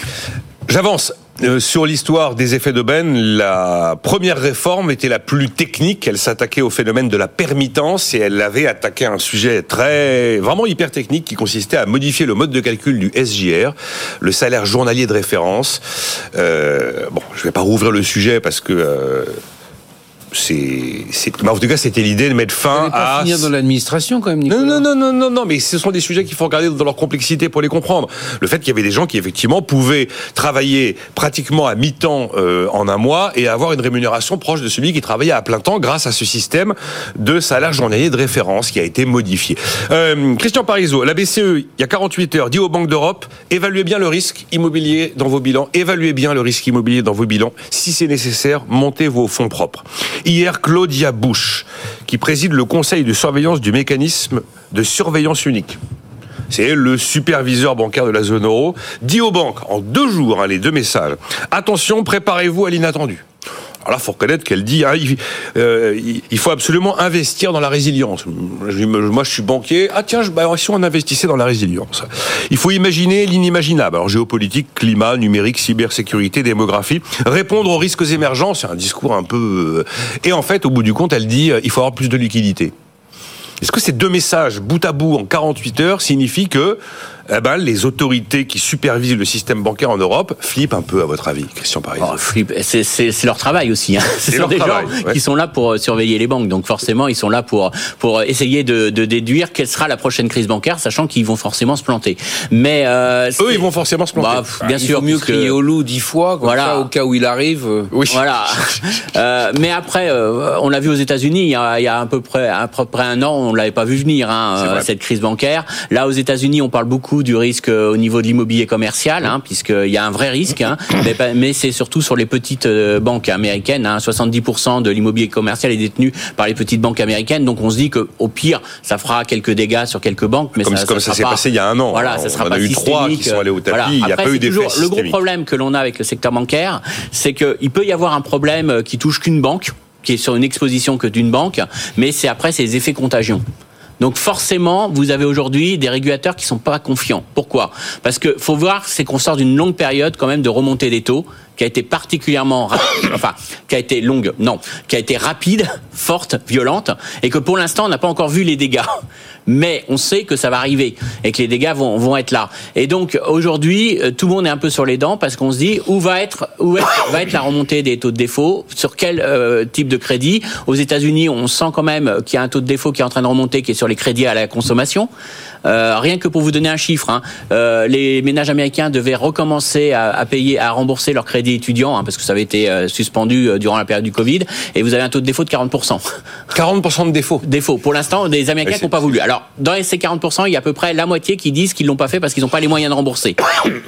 J'avance. Euh, sur l'histoire des effets d'aubaine, la première réforme était la plus technique. Elle s'attaquait au phénomène de la permittance et elle avait attaqué un sujet très, vraiment hyper technique qui consistait à modifier le mode de calcul du SJR, le salaire journalier de référence. Euh, bon, je vais pas rouvrir le sujet parce que euh, c'est, bah, en tout cas, c'était l'idée de mettre fin pas à. finir dans l'administration quand même, Nicolas Non, non, non, non, non, non, mais ce sont des sujets qu'il faut regarder dans leur complexité pour les comprendre. Le fait qu'il y avait des gens qui, effectivement, pouvaient travailler pratiquement à mi-temps euh, en un mois et avoir une rémunération proche de celui qui travaillait à plein temps grâce à ce système de salaire journalier de référence qui a été modifié. Euh, Christian Parizeau, la BCE, il y a 48 heures, dit aux banques d'Europe, évaluez bien le risque immobilier dans vos bilans, évaluez bien le risque immobilier dans vos bilans. Si c'est nécessaire, montez vos fonds propres. Hier, Claudia Bush, qui préside le conseil de surveillance du mécanisme de surveillance unique. C'est le superviseur bancaire de la zone euro, dit aux banques, en deux jours, hein, les deux messages, attention, préparez-vous à l'inattendu. Alors là, faut reconnaître qu'elle dit, hein, il, euh, il faut absolument investir dans la résilience. Moi, je suis banquier. Ah tiens, bah, si on investissait dans la résilience. Il faut imaginer l'inimaginable. Alors géopolitique, climat, numérique, cybersécurité, démographie, répondre aux risques émergents. C'est un discours un peu. euh, Et en fait, au bout du compte, elle dit, euh, il faut avoir plus de liquidité. Est-ce que ces deux messages, bout à bout, en 48 heures, signifient que eh ben, les autorités qui supervisent le système bancaire en Europe flippent un peu, à votre avis, Christian Paris Oh, flip. C'est- leur travail aussi. Hein. Ce sont leur des travail, gens ouais. qui sont là pour euh, surveiller les banques. Donc forcément, ils sont là pour pour essayer de, de déduire quelle sera la prochaine crise bancaire, sachant qu'ils vont forcément se planter. Mais euh, Eux, ils vont forcément se planter. Bah, pff, bien Il sûr, faut mieux crier au loup dix fois, comme Voilà. ça, au cas où il arrive. euh, Oui. Voilà. Euh, mais après, euh, on l'a vu aux États-Unis il y a, il y a à peu près à peu près un an, on l'avait pas vu venir hein, euh, cette crise bancaire. Là, aux États-Unis, on parle beaucoup du risque euh, au niveau de l'immobilier commercial, hein, puisqu'il y a un vrai risque. Hein, mais c'est surtout sur les petites euh, banques américaines. Hein, 70% de l'immobilier commercial est détenu par les petites banques américaines. Donc, on se dit que au pire, ça fera quelques dégâts sur quelques banques, mais Comme- ça, comme ça s'est pas- passé il y a un an. Voilà, ça On sera en a pas eu trois qui sont allés au tapis, Voilà. il y a Après, pas eu toujours Le gros problème que l'on a avec le secteur bancaire, c'est qu'il peut y avoir un problème euh, qui touche qu'une banque, qui est sur une exposition que d'une banque, mais c'est après les effets contagion. Donc forcément, vous avez aujourd'hui des régulateurs qui sont pas confiants. Pourquoi? Parce que faut voir, c'est qu'on sort d'une longue période quand même de remontée des taux qui a été particulièrement enfin qui a été longue, non, qui a été rapide, forte, violente, et que pour l'instant on n'a pas encore vu les dégâts. Mais on sait que ça va arriver et que les dégâts vont, vont être là. Et donc aujourd'hui, euh, tout le monde est un peu sur les dents parce qu'on se dit où va être où va être la remontée des taux de défaut, sur quel euh, type de crédit? Aux États-Unis, on sent quand même qu'il y a un taux de défaut qui est en train de remonter, qui est sur les crédits à la consommation. Euh, rien que pour vous donner un chiffre, hein, euh, les ménages américains devaient recommencer à, à payer, à rembourser leurs crédits étudiants, hein, parce que ça avait été euh, suspendu euh, durant la période du Covid, et vous avez un taux de défaut de 40%. 40% de défaut. Défaut. Pour l'instant, des Américains n'ont pas voulu. Alors, dans ces 40%, il y a à peu près la moitié qui disent qu'ils l'ont pas fait parce qu'ils n'ont pas les moyens de rembourser.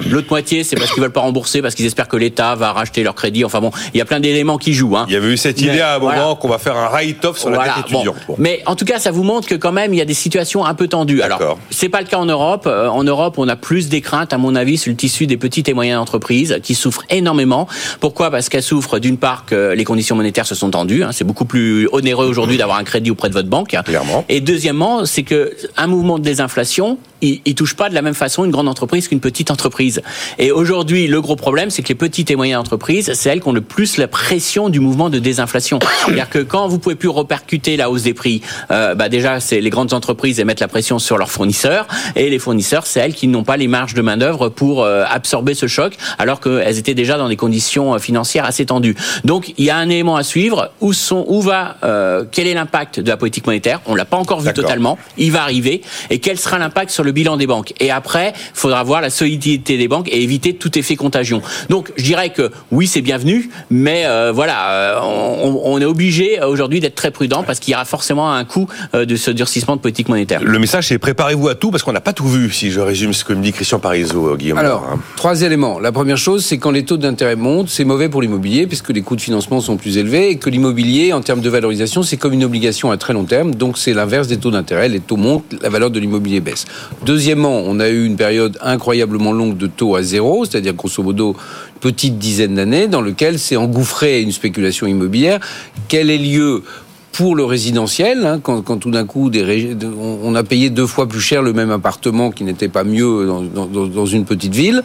L'autre moitié, c'est parce qu'ils veulent pas rembourser, parce qu'ils espèrent que l'État va racheter leur crédit. Enfin bon, il y a plein d'éléments qui jouent. Hein. Il y avait eu cette idée Mais, à un moment voilà. qu'on va faire un write-off sur la dette étudiante. Bon. Mais en tout cas, ça vous montre que quand même, il y a des situations un peu tendues. Alors, c'est pas le cas en Europe. Euh, En Europe, on a plus des craintes, à mon avis, sur le tissu des petites et moyennes entreprises qui souffrent énormément. Pourquoi? Parce qu'elles souffrent d'une part que les conditions monétaires se sont tendues. hein. C'est beaucoup plus onéreux aujourd'hui d'avoir un crédit auprès de votre banque. Clairement. Et deuxièmement, c'est que un mouvement de désinflation, il, il touche pas de la même façon une grande entreprise qu'une petite entreprise. Et aujourd'hui, le gros problème, c'est que les petites et moyennes entreprises, c'est elles qui ont le plus la pression du mouvement de désinflation. C'est-à-dire que quand vous pouvez plus repercuter la hausse des prix, euh, bah déjà, c'est les grandes entreprises elles mettent la pression sur leurs fournisseurs, et les fournisseurs, c'est elles qui n'ont pas les marges de main d'œuvre pour euh, absorber ce choc, alors qu'elles étaient déjà dans des conditions euh, financières assez tendues. Donc, il y a un élément à suivre. Où sont, où va, euh, quel est l'impact de la politique monétaire? On l'a pas encore vu totalement. Il va arriver. Et quel sera l'impact sur le bilan des banques Et après, il faudra voir la solidité des banques et éviter tout effet contagion. Donc, je dirais que oui, c'est bienvenu, mais euh, voilà, euh, on, on est obligé euh, aujourd'hui d'être très prudent parce qu'il y aura forcément un coût de ce durcissement de politique monétaire. Le message, c'est préparez-vous à tout parce qu'on n'a pas tout vu, si je résume ce que me dit Christian Parizeau, Guillaume. Alors, Hein. trois éléments. La première chose, c'est quand les taux d'intérêt montent, c'est mauvais pour l'immobilier puisque les coûts de financement sont plus élevés et que l'immobilier, en termes de valorisation, c'est comme une obligation à très long terme. Donc, c'est l'inverse des taux d'intérêt. Les taux montent, la valeur de l'immobilier baisse. Deuxièmement, on a eu une période incroyablement longue de taux à zéro, c'est-à-dire grosso modo une petite dizaine d'années dans lequel s'est engouffrée une spéculation immobilière. Quel est lieu pour le résidentiel, hein, quand, quand tout d'un coup des rég- de- on a payé deux fois plus cher le même appartement qui n'était pas mieux dans, dans- dans- dans une petite ville,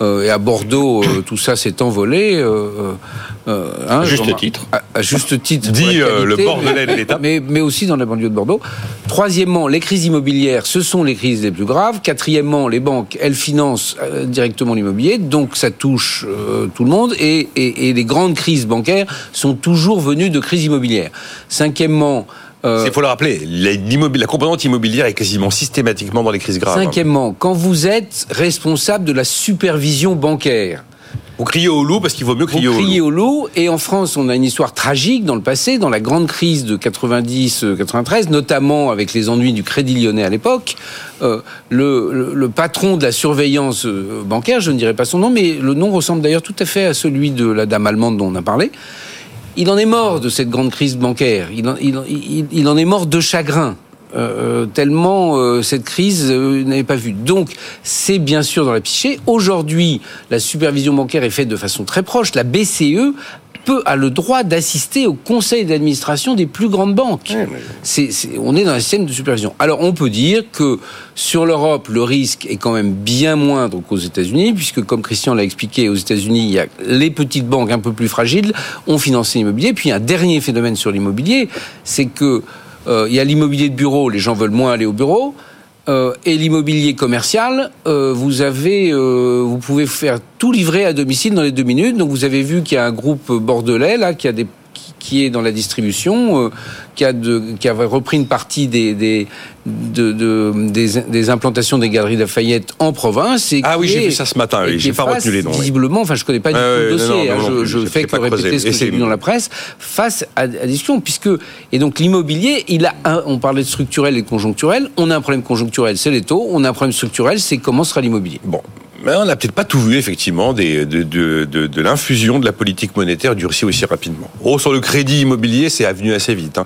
euh, et à Bordeaux euh, tout ça s'est envolé. euh, euh, hein, À juste Jean-Marc- titre. À, à juste titre. Dit le Bordelais de l'État. mais, mais aussi dans la banlieue de Bordeaux. Troisièmement, les crises immobilières, ce sont les crises les plus graves. Quatrièmement, les banques, elles financent directement l'immobilier, donc ça touche tout le monde. Et, et- et les grandes crises bancaires sont toujours venues de crises immobilières. Cinquièmement, euh, Il faut le rappeler, la, composante immobilière est quasiment systématiquement dans les crises graves. cinquièmement, quand vous êtes responsable de la supervision bancaire, Vous criez au loup parce qu'il vaut mieux Vous crier au criez loup. au loup. Et en France, on a une histoire tragique dans le passé, dans la grande crise de 90-93, notamment avec les ennuis du Crédit Lyonnais à l'époque. Euh, le, le- le patron de la surveillance euh, bancaire, je ne dirais pas son nom, mais le nom ressemble d'ailleurs tout à fait à celui de la dame allemande dont on a parlé. Il en est mort de cette grande crise bancaire. Il en, est mort de chagrin. Euh, tellement euh, cette crise euh, n'avait pas vu. Donc, c'est bien sûr dans la psyché. Aujourd'hui, la supervision bancaire est faite de façon très proche. La BCE peut a le droit d'assister au conseil d'administration des plus grandes banques. On est dans un système de supervision. Alors, on peut dire que sur l'Europe, le risque est quand même bien moindre qu'aux États-Unis, puisque comme Christian l'a expliqué, aux États-Unis, il y a les petites banques un peu plus fragiles ont financé l'immobilier. Puis un dernier phénomène sur l'immobilier, c'est que euh, il y a l'immobilier de bureau, les gens veulent moins aller au bureau. Euh, et l'immobilier commercial, euh, vous avez, euh, vous pouvez faire tout livrer à domicile dans les deux minutes. Donc vous avez vu qu'il y a un groupe bordelais là qui a des qui- est dans la distribution, euh, qui a de, qui avait repris une partie des des, de, de- des, des implantations des galeries Lafayette en province. Et Ah oui, j'ai vu ça ce matin, oui, j'ai pas face, retenu les noms. Visiblement, enfin, je connais pas du tout le dossier. non, non, hein, non je je fais que répéter ce que j'ai lu dans la presse face à, à la discussion, puisque et donc l'immobilier, il a un, on parlait de structurel et de conjoncturel. On a un problème conjoncturel, c'est les taux. On a un problème structurel, c'est comment sera l'immobilier. Bon. Mais on n'a peut-être pas tout vu, effectivement, des, de, de, de, de l'infusion de la politique monétaire durcie aussi rapidement. Oh, sur le crédit immobilier, c'est venu assez vite. hein.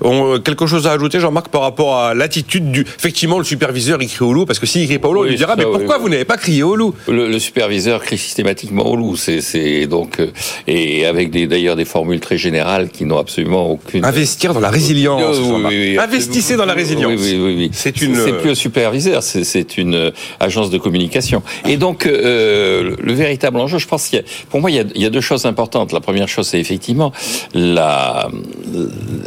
On- quelque chose à ajouter, Jean-Marc, par rapport à l'attitude du... Effectivement, le superviseur, il crie au loup, parce que s'il crie pas au loup, Oui, il lui dira, ça, mais pourquoi oui. vous n'avez pas crié au loup? Le, le superviseur crie systématiquement au loup. C'est, donc euh, et avec d'ailleurs des formules très générales qui n'ont absolument aucune. Investir dans la résilience. Euh, Investissez dans la résilience. Oui, oui, oui. C'est une- C'est plus un superviseur, c'est, une euh, agence de communication. Et donc, euh, le, le véritable enjeu, je pense qu'il y a, pour moi, il y, a, il y a deux choses importantes. La première chose, c'est effectivement la,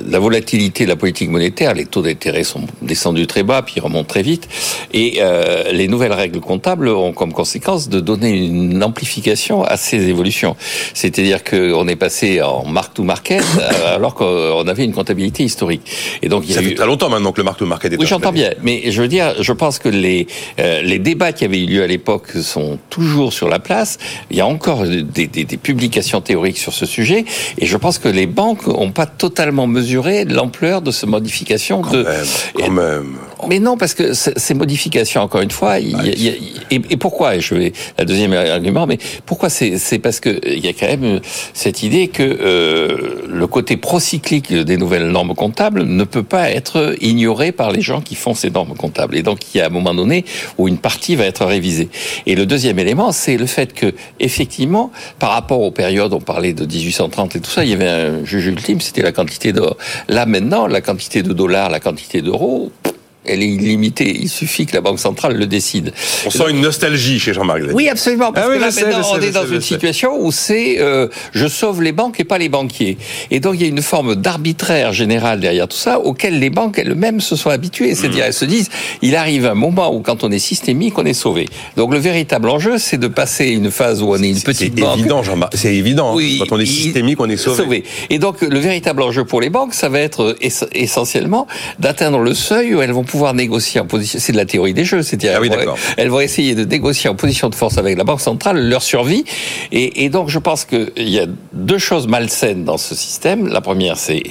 la volatilité de la politique monétaire. Les taux d'intérêt sont descendus très bas, puis remontent très vite. Et euh, les nouvelles règles comptables ont comme conséquence de donner une amplification à ces évolutions. C'est-à-dire qu'on est passé en mark to market euh, alors qu'on avait une comptabilité historique. Et donc il y Ça a fait eu très longtemps maintenant que le marque market est oui, j'entends bien, mais je veux dire, je pense que les euh, les débats qui avaient eu lieu à l'époque sont toujours sur la place. Il y a encore des, des, des publications théoriques sur ce sujet, et je pense que les banques n'ont pas totalement mesuré l'ampleur de ces modifications. Quand de, même, quand même. Mais non, parce que ces modifications, encore une fois, il a- il a- et, et pourquoi je vais la deuxième argument, mais pourquoi c'est parce que il y a quand même cette idée que euh, le côté procyclique des nouvelles normes comptables ne peut pas être ignoré par les gens qui font ces normes comptables. Et donc il y a un moment donné où une partie va être révisée. Et le deuxième élément, c'est le fait que effectivement, par rapport aux périodes, on parlait de 1830 et tout ça, il y avait un juge ultime, c'était la quantité d'or. Là maintenant, la quantité de dollars, la quantité d'euros. Elle est illimitée. Il suffit que la Banque centrale le décide. On sent une nostalgie chez Jean-Marc. Oui, absolument. Parce Ah oui, que là, sais, maintenant, sais, on est dans sais, une sais. situation où c'est euh, je sauve les banques et pas les banquiers. Et donc, il y a une forme d'arbitraire général derrière tout ça, auquel les banques elles-mêmes se sont habituées. C'est-à-dire, Mm. elles se disent, il arrive un moment où, quand on est systémique, on est sauvé. Donc, le véritable enjeu, c'est de passer une phase où on est une C'est petite banque. évident, Jean-Marc. C'est évident. Oui, Quand on est systémique, on est sauvé. Et donc, le véritable enjeu pour les banques, ça va être ess- essentiellement d'atteindre le seuil où elles vont pouvoir négocier en position. C'est de la théorie des jeux. C'est-à-dire, Ah oui, elles, vont, d'accord. elles vont essayer de négocier en position de force avec la banque centrale leur survie. Et, et donc, je pense qu'il y a deux choses malsaines dans ce système. La première, c'est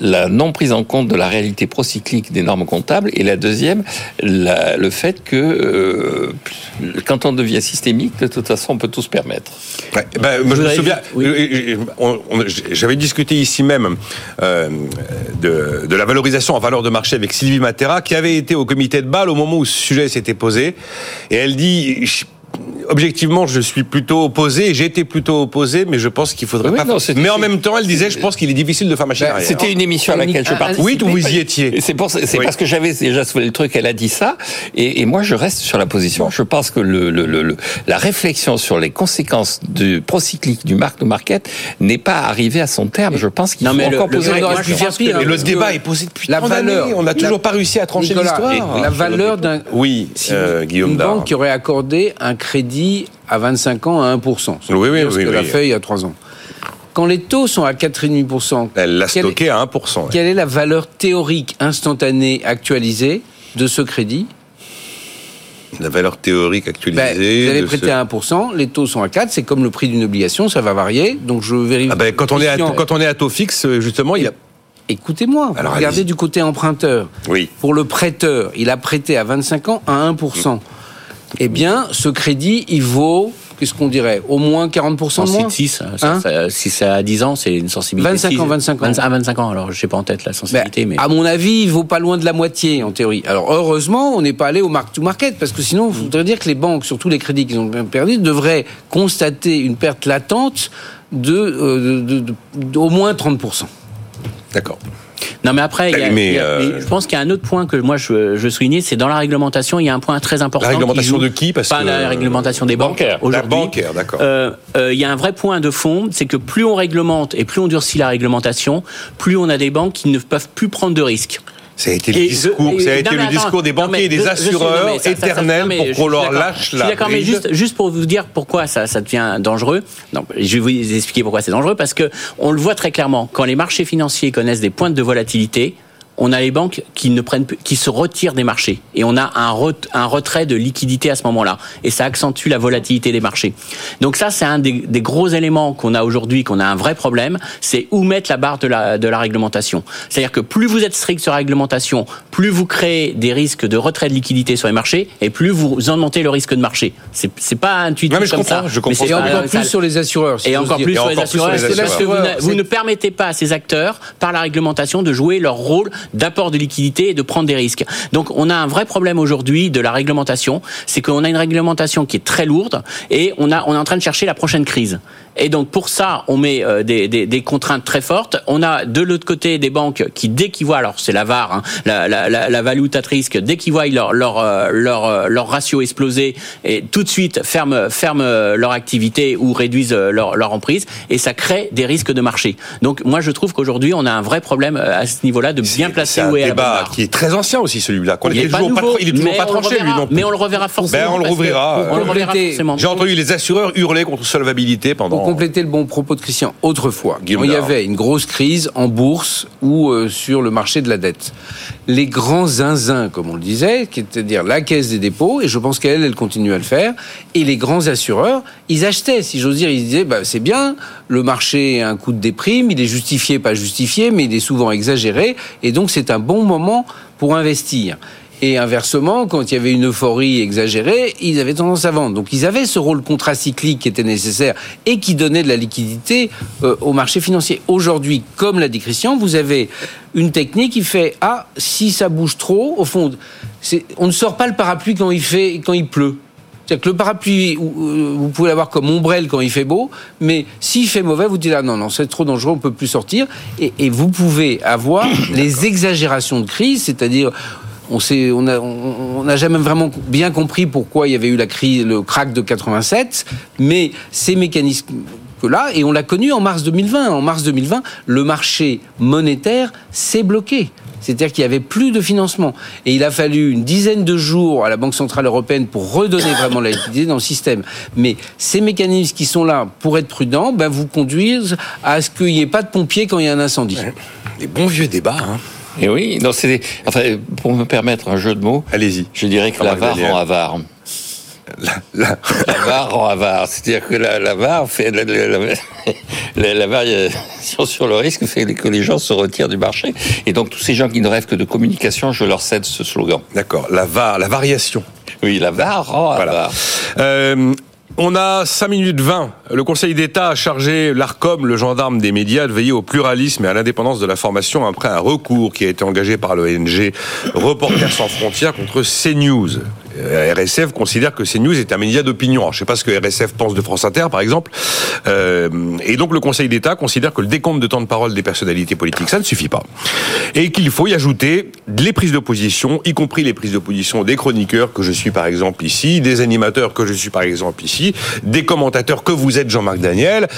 la non prise en compte de la réalité procyclique des normes comptables. Et la deuxième, la- le fait que euh, quand on devient systémique, de toute façon, on peut tout se permettre. Ouais, ben, moi, je me souviens, oui. euh, euh, j'avais discuté ici même euh, de, de la valorisation en valeur de marché avec Sylvie Matera, qui avait été au comité de Bâle au moment où ce sujet s'était posé. Et elle dit, objectivement, je suis plutôt opposé. J'ai été plutôt opposé, mais je pense qu'il faudrait Oui, pas. non, mais en même temps, elle disait, je pense qu'il est difficile de faire machine Bah, arrière. C'était une émission à laquelle je participais. Oui, vous y étiez. C'est pour ça- c'est Oui. parce que j'avais déjà soulevé le truc. Elle a dit ça, et, et moi je reste sur la position. Je pense que le, le- le- le- la réflexion sur les conséquences du procyclique du mark to market n'est pas arrivée à son terme. Je pense qu'il Non, faut mais encore le poser la question. pire. Et hein, le débat est posé depuis la valeur. On n'a la- toujours pas réussi à trancher l'histoire. la valeur d'un Oui, euh, Guillaume une banque qui aurait accordé un crédit à 25 ans à 1%. C'est Oui, oui, ce oui, a oui. fait il y a 3 ans. Quand les taux sont à 4,5%, Elle l'a stocké à 1%. ouais. quelle est la valeur théorique instantanée actualisée de ce crédit? La valeur théorique actualisée. Ben, Vous allez prêter ce- à 1%, les taux sont à 4, c'est comme le prix d'une obligation, ça va varier. Donc je vérifie. Ah ben, quand, on est à, Question. quand on est à taux fixe, justement, il y a. Écoutez-moi, regardez du côté emprunteur. Oui. Pour le prêteur, il a prêté à 25 ans à 1%. Eh bien, ce crédit, il vaut, qu'est-ce qu'on dirait, au moins 40% de moins 6, Hein si c'est à 10 ans, c'est une sensibilité. 25 de ans, six. 25 ans. À 25 ans, alors je sais pas en tête la Ben, sensibilité, mais. À mon avis, il vaut pas loin de la moitié en théorie. Alors heureusement, on n'est pas allé au mark to market parce que sinon, il faudrait dire que les banques, surtout les crédits qu'ils ont perdus, devraient constater une perte latente de, euh, de- de- d'au moins 30%. D'accord. Non, mais après, il y a- Mais, il y a- euh, mais je pense qu'il y a un autre point que moi je, je soulignais, c'est dans la réglementation, il y a un point très important. La réglementation qui joue- de qui? Parce Pas que- la réglementation des banques. Bancaire. La Aujourd'hui, bancaire, d'accord. euh, euh, il y a un vrai point de fond, c'est que plus on réglemente et plus on durcit la réglementation, plus on a des banques qui ne peuvent plus prendre de risques. Ça a été le Et discours, je- ça a été le discours des banquiers et des je- je suis- assureurs mais ça- ça- ça- éternels pour je qu'on leur lâche Je suis la d'accord, mais juste, juste pour vous dire pourquoi ça, ça devient dangereux. Non, je vais vous expliquer pourquoi c'est dangereux parce que on le voit très clairement quand les marchés financiers connaissent des pointes de volatilité. On a les banques qui ne prennent, plus- qui se retirent des marchés et on a un, ret- un retrait de liquidité à ce moment-là et ça accentue la volatilité des marchés. Donc ça, c'est un des, des gros éléments qu'on a aujourd'hui, qu'on a un vrai problème, c'est où mettre la barre de la, de la réglementation. C'est-à-dire que plus vous êtes strict sur la réglementation, plus vous créez des risques de retrait de liquidité sur les marchés et plus vous augmentez le risque de marché. C'est c'est pas intuitif Non, mais je comme comprends, ça. je comprends. mais c'est Et encore plus sur les assureurs. si et encore plus sur les assureurs, parce que vous, ne permettez pas à ces acteurs, par la réglementation, de jouer leur rôle d'apport de liquidité et de prendre des risques. Donc on a un vrai problème aujourd'hui de la réglementation, c'est qu'on a une réglementation qui est très lourde et on, a, on est en train de chercher la prochaine crise. Et donc pour ça, on met euh, des, des, des contraintes très fortes. On a de l'autre côté des banques qui, dès qu'ils voient, alors c'est la VAR, hein, la, la, la, la value at risk, dès qu'ils voient leur, leur, euh, leur, euh, leur ratio exploser, et tout de suite ferment, ferment euh, leur activité ou réduisent euh, leur, leur emprise, et ça crée des risques de marché. Donc moi je trouve qu'aujourd'hui on a un vrai problème euh, à ce niveau-là de bien C'est placer un où est la débat qui est très ancien aussi, celui-là. qu'on Il est pas toujours pas nouveau, il est toujours mais pas on le tranché, lui, reverra. non plus. Mais on le reverra forcément. Ben, on le que- rouvrira, On euh, le reverra forcément. J'ai entendu les assureurs hurler contre solvabilité pendant. Compléter le bon propos de Christian, autrefois, il y avait une grosse crise en bourse ou euh, sur le marché de la dette, les grands zinzins, comme on le disait, c'est-à-dire la caisse des dépôts, et je pense qu'elle, elle continue à le faire, et les grands assureurs, ils achetaient, si j'ose dire, ils disaient, bah, c'est bien, le marché a un coût de déprime, il est justifié, pas justifié, mais il est souvent exagéré, et donc c'est un bon moment pour investir. Et inversement, quand il y avait une euphorie exagérée, ils avaient tendance à vendre. Donc ils avaient ce rôle contracyclique qui était nécessaire et qui donnait de la liquidité euh, au marché financier. Aujourd'hui, comme l'a dit Christian, vous avez une technique qui fait ah si ça bouge trop, au fond, on ne sort pas le parapluie quand il fait quand il pleut. C'est-à-dire que le parapluie, euh, vous pouvez l'avoir comme ombrelle quand il fait beau, mais s'il fait mauvais, vous dites ah non non c'est trop dangereux, on peut plus sortir. Et, et vous pouvez avoir les exagérations de crise, c'est-à-dire on sait, on a, on on n'a jamais vraiment bien compris pourquoi il y avait eu la crise, le crack de 87, mais ces mécanismes que là, et on l'a connu en mars 2020. En mars 2020, le marché monétaire s'est bloqué. C'est-à-dire qu'il n'y avait plus de financement. Et il a fallu une dizaine de jours à la Banque Centrale Européenne pour redonner vraiment la liquidité dans le système. Mais ces mécanismes qui sont là pour être prudents, ben, vous conduisent à ce qu'il n'y ait pas de pompiers quand il y a un incendie. Les bons vieux débats. Hein. Et oui, non, c'est enfin, pour me permettre un jeu de mots, Allez-y. je dirais que Ah, la bah, VAR Daniel. rend avare. La- la- La VAR rend avare. C'est-à-dire que la, la VAR fait la, variation sur le risque fait que les gens se retirent du marché. Et donc tous ces gens qui ne rêvent que de communication, je leur cède ce slogan. D'accord. La va, la variation. Oui, la VAR rend Voilà. avare. Euh, on a 5 minutes 20. Le Conseil d'État a chargé l'ARCOM, le gendarme des médias, de veiller au pluralisme et à l'indépendance de l'information après un recours qui a été engagé par l'ONG Reporters sans frontières contre CNews. Euh, RSF considère que CNews est un média d'opinion. Je ne sais pas ce que RSF pense de France Inter, par exemple. Euh, et donc le Conseil d'État considère que le décompte de temps de parole des personnalités politiques, ça ne suffit pas. Et qu'il faut y ajouter les prises d'opposition, y compris les prises d'opposition des chroniqueurs que je suis par exemple ici, des animateurs que je suis par exemple ici, des commentateurs que vous êtes Jean-Marc Daniel.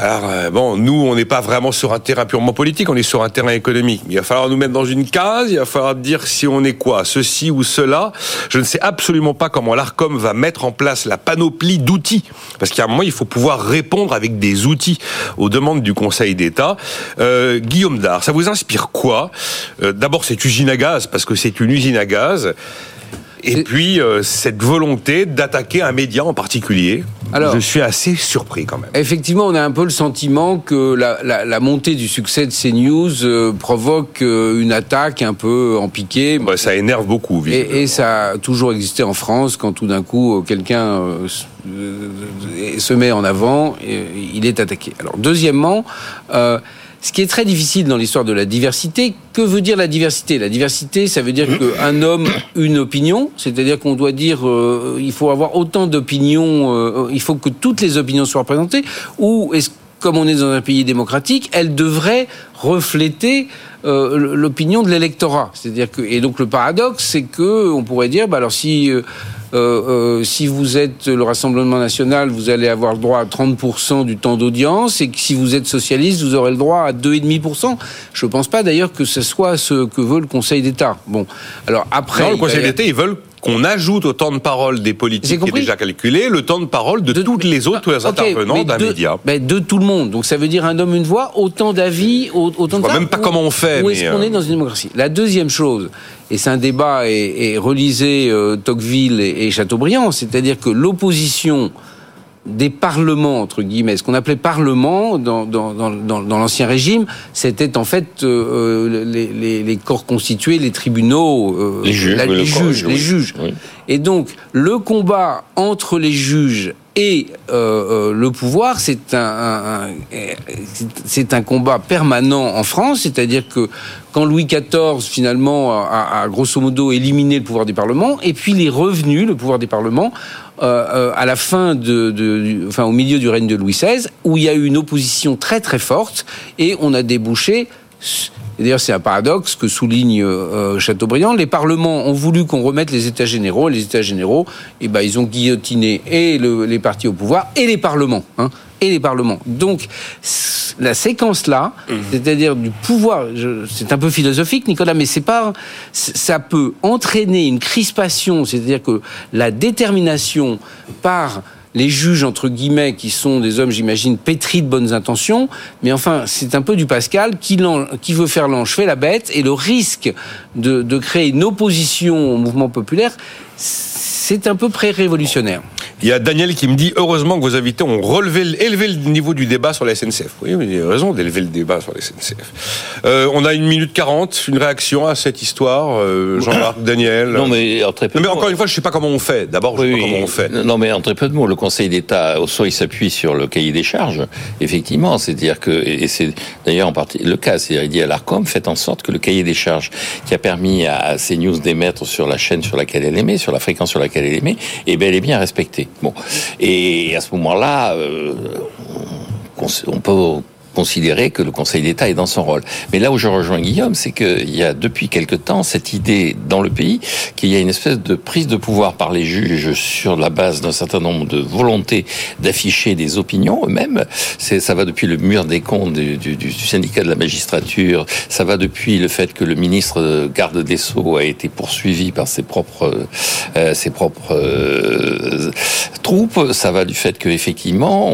Alors euh, bon, nous on n'est pas vraiment sur un terrain purement politique, on est sur un terrain économique. Il va falloir nous mettre dans une case, il va falloir dire si on est quoi, ceci ou cela. Je ne sais absolument pas comment l'Arcom va mettre en place la panoplie d'outils, parce qu'à un moment il faut pouvoir répondre avec des outils aux demandes du Conseil d'État. Euh, Guillaume Dard, ça vous inspire quoi? Euh, D'abord cette usine à gaz, parce que c'est une usine à gaz. Et puis euh, cette volonté d'attaquer un média en particulier. Alors- je suis assez surpris quand même. Effectivement, on a un peu le sentiment que la, la- la montée du succès de CNews euh, provoque euh, une attaque un peu en piqué. Bah, ça énerve beaucoup. Et, et ça a toujours existé en France quand tout d'un coup euh, quelqu'un se- met en avant, et il est attaqué. Alors deuxièmement, ce qui est très difficile dans l'histoire de la diversité, que veut dire la diversité? La diversité, ça veut dire qu'un homme, une opinion, c'est-à-dire qu'on doit dire, euh, il faut avoir autant d'opinions, euh, il faut que toutes les opinions soient représentées, ou est-ce comme on est dans un pays démocratique, elle devrait refléter euh, l'opinion de l'électorat. C'est-à-dire que et donc le paradoxe, c'est que on pourrait dire, bah alors si euh, euh, si vous êtes le Rassemblement national, vous allez avoir le droit à 30% du temps d'audience, et que si vous êtes socialiste, vous aurez le droit à 2,5%. Je ne pense pas d'ailleurs que ce soit ce que veut le Conseil d'État. Bon, alors après, Non, le Conseil d'État, ils veulent qu'on ajoute au temps de parole des politiques qui est déjà calculé le temps de parole de, toutes les autres Ok, intervenants mais d'un média. ben, de tout le monde. Donc ça veut dire un homme, une voix, autant d'avis, au- autant de vois même pas Où- comment on fait, Où mais, est-ce qu'on euh, est dans une démocratie? La deuxième chose, et c'est un débat, et, et relisez euh, Tocqueville et, et Chateaubriand, c'est-à-dire que l'opposition des parlements, entre guillemets, ce qu'on appelait parlement dans, dans, dans, l'ancien régime, c'était en fait euh, euh, les, les- les corps constitués, les tribunaux, euh, Les juges, la- les le juges, oui. les juges. Oui. Et donc, le combat entre les juges et euh, euh, le pouvoir, c'est un, c'est- un combat permanent en France, c'est-à-dire que quand Louis XIV finalement a, grosso modo éliminé le pouvoir des parlements, et puis les revenus, le pouvoir des parlements, euh, euh, à la fin de, du- enfin au milieu du règne de Louis XVI, où il y a eu une opposition très très forte, et on a débouché D'ailleurs, c'est un paradoxe que souligne euh, Chateaubriand. Les parlements ont voulu qu'on remette les États généraux. Les États généraux, eh ben, ils ont guillotiné et le- les partis au pouvoir et les parlements. Hein, et les parlements. Donc, la séquence là, c'est-à-dire du pouvoir, c'est un peu philosophique, Nicolas, mais c'est pas, ça peut entraîner une crispation, c'est-à-dire que la détermination par les juges, entre guillemets, qui sont des hommes, j'imagine, pétris de bonnes intentions, mais enfin, c'est un peu du Pascal qui, veut faire l'ange la bête, et le risque de, de créer une opposition au mouvement populaire, c'est un peu pré-révolutionnaire. Il y a Daniel qui me dit heureusement que vos invités ont relevé, élevé le niveau du débat sur la SNCF. Oui, mais il a raison d'élever le débat sur la SNCF. Euh, on a une minute quarante, une réaction à cette histoire. euh, Jean-Marc, Daniel. Non, mais en très peu Non, mais de mots. encore une fois, je sais pas comment on fait. D'abord, je sais Oui, pas oui. comment on fait. Non, mais en très peu de mots, le Conseil d'État, au soit il s'appuie sur le cahier des charges, effectivement, c'est-à-dire que, et c'est d'ailleurs en partie le cas, c'est-à-dire il dit à l'ARCOM, faites en sorte que le cahier des charges qui a permis à CNews d'émettre sur la chaîne sur laquelle elle émet, sur la fréquence sur laquelle elle émet, est bel et bien respecté. Bon. Et à ce moment-là, euh, on peut considérer que le Conseil d'État est dans son rôle. Mais là où je rejoins Guillaume, c'est qu'il y a depuis quelque temps cette idée dans le pays qu'il y a une espèce de prise de pouvoir par les juges sur la base d'un certain nombre de volontés d'afficher des opinions eux-mêmes. Ça va depuis le mur des comptes du, syndicat de la magistrature, ça va depuis le fait que le ministre garde des Sceaux a été poursuivi par ses propres, euh, ses propres euh, troupes, ça va du fait que effectivement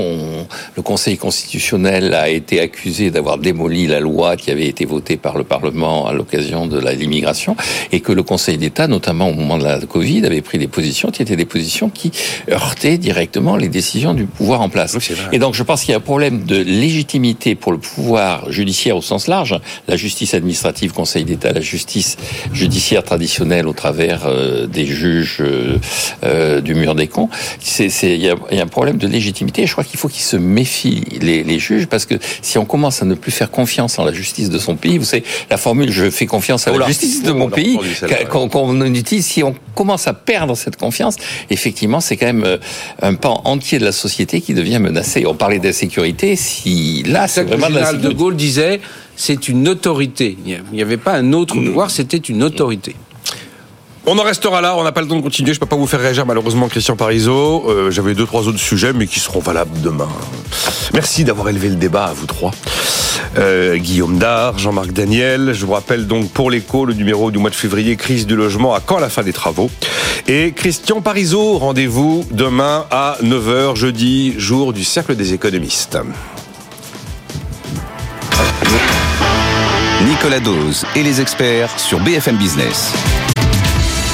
le Conseil constitutionnel a été accusé d'avoir démoli la loi qui avait été votée par le Parlement à l'occasion de l'immigration et que le Conseil d'État, notamment au moment de la Covid, avait pris des positions qui étaient des positions qui heurtaient directement les décisions du pouvoir en place. Oui. Et donc je pense qu'il y a un problème de légitimité pour le pouvoir judiciaire au sens large, la justice administrative, Conseil d'État, la justice judiciaire traditionnelle au travers euh, des juges euh, euh, du mur des cons. il y a, y a, un problème de légitimité. Je crois qu'il faut qu'ils se méfient les, les, juges parce que si on commence à ne plus faire confiance en la justice de son pays, vous savez, la formule "je fais confiance à la justice de mon pays" qu'on utilise, si on commence à perdre cette confiance, effectivement, c'est quand même euh, un pan entier de la société qui devient menacé. On parlait d'insécurité, si là, c'est vraiment de la de Gaulle disait, c'est une autorité. Il n'y avait pas un autre pouvoir, c'était une autorité. On en restera là, on n'a pas le temps de continuer. Je peux pas vous faire réagir malheureusement, Christian Parizeau. Euh, J'avais deux, trois autres sujets, mais qui seront valables demain. Merci d'avoir élevé le débat à vous trois. Euh, Guillaume Dard, Jean-Marc Daniel. Je vous rappelle donc pour l'écho le numéro du mois de février, crise du logement, à quand la fin des travaux? Et Christian Parizeau, rendez-vous demain à 9h, jeudi, jour du Cercle des économistes. Nicolas Dose et les experts sur BFM Business.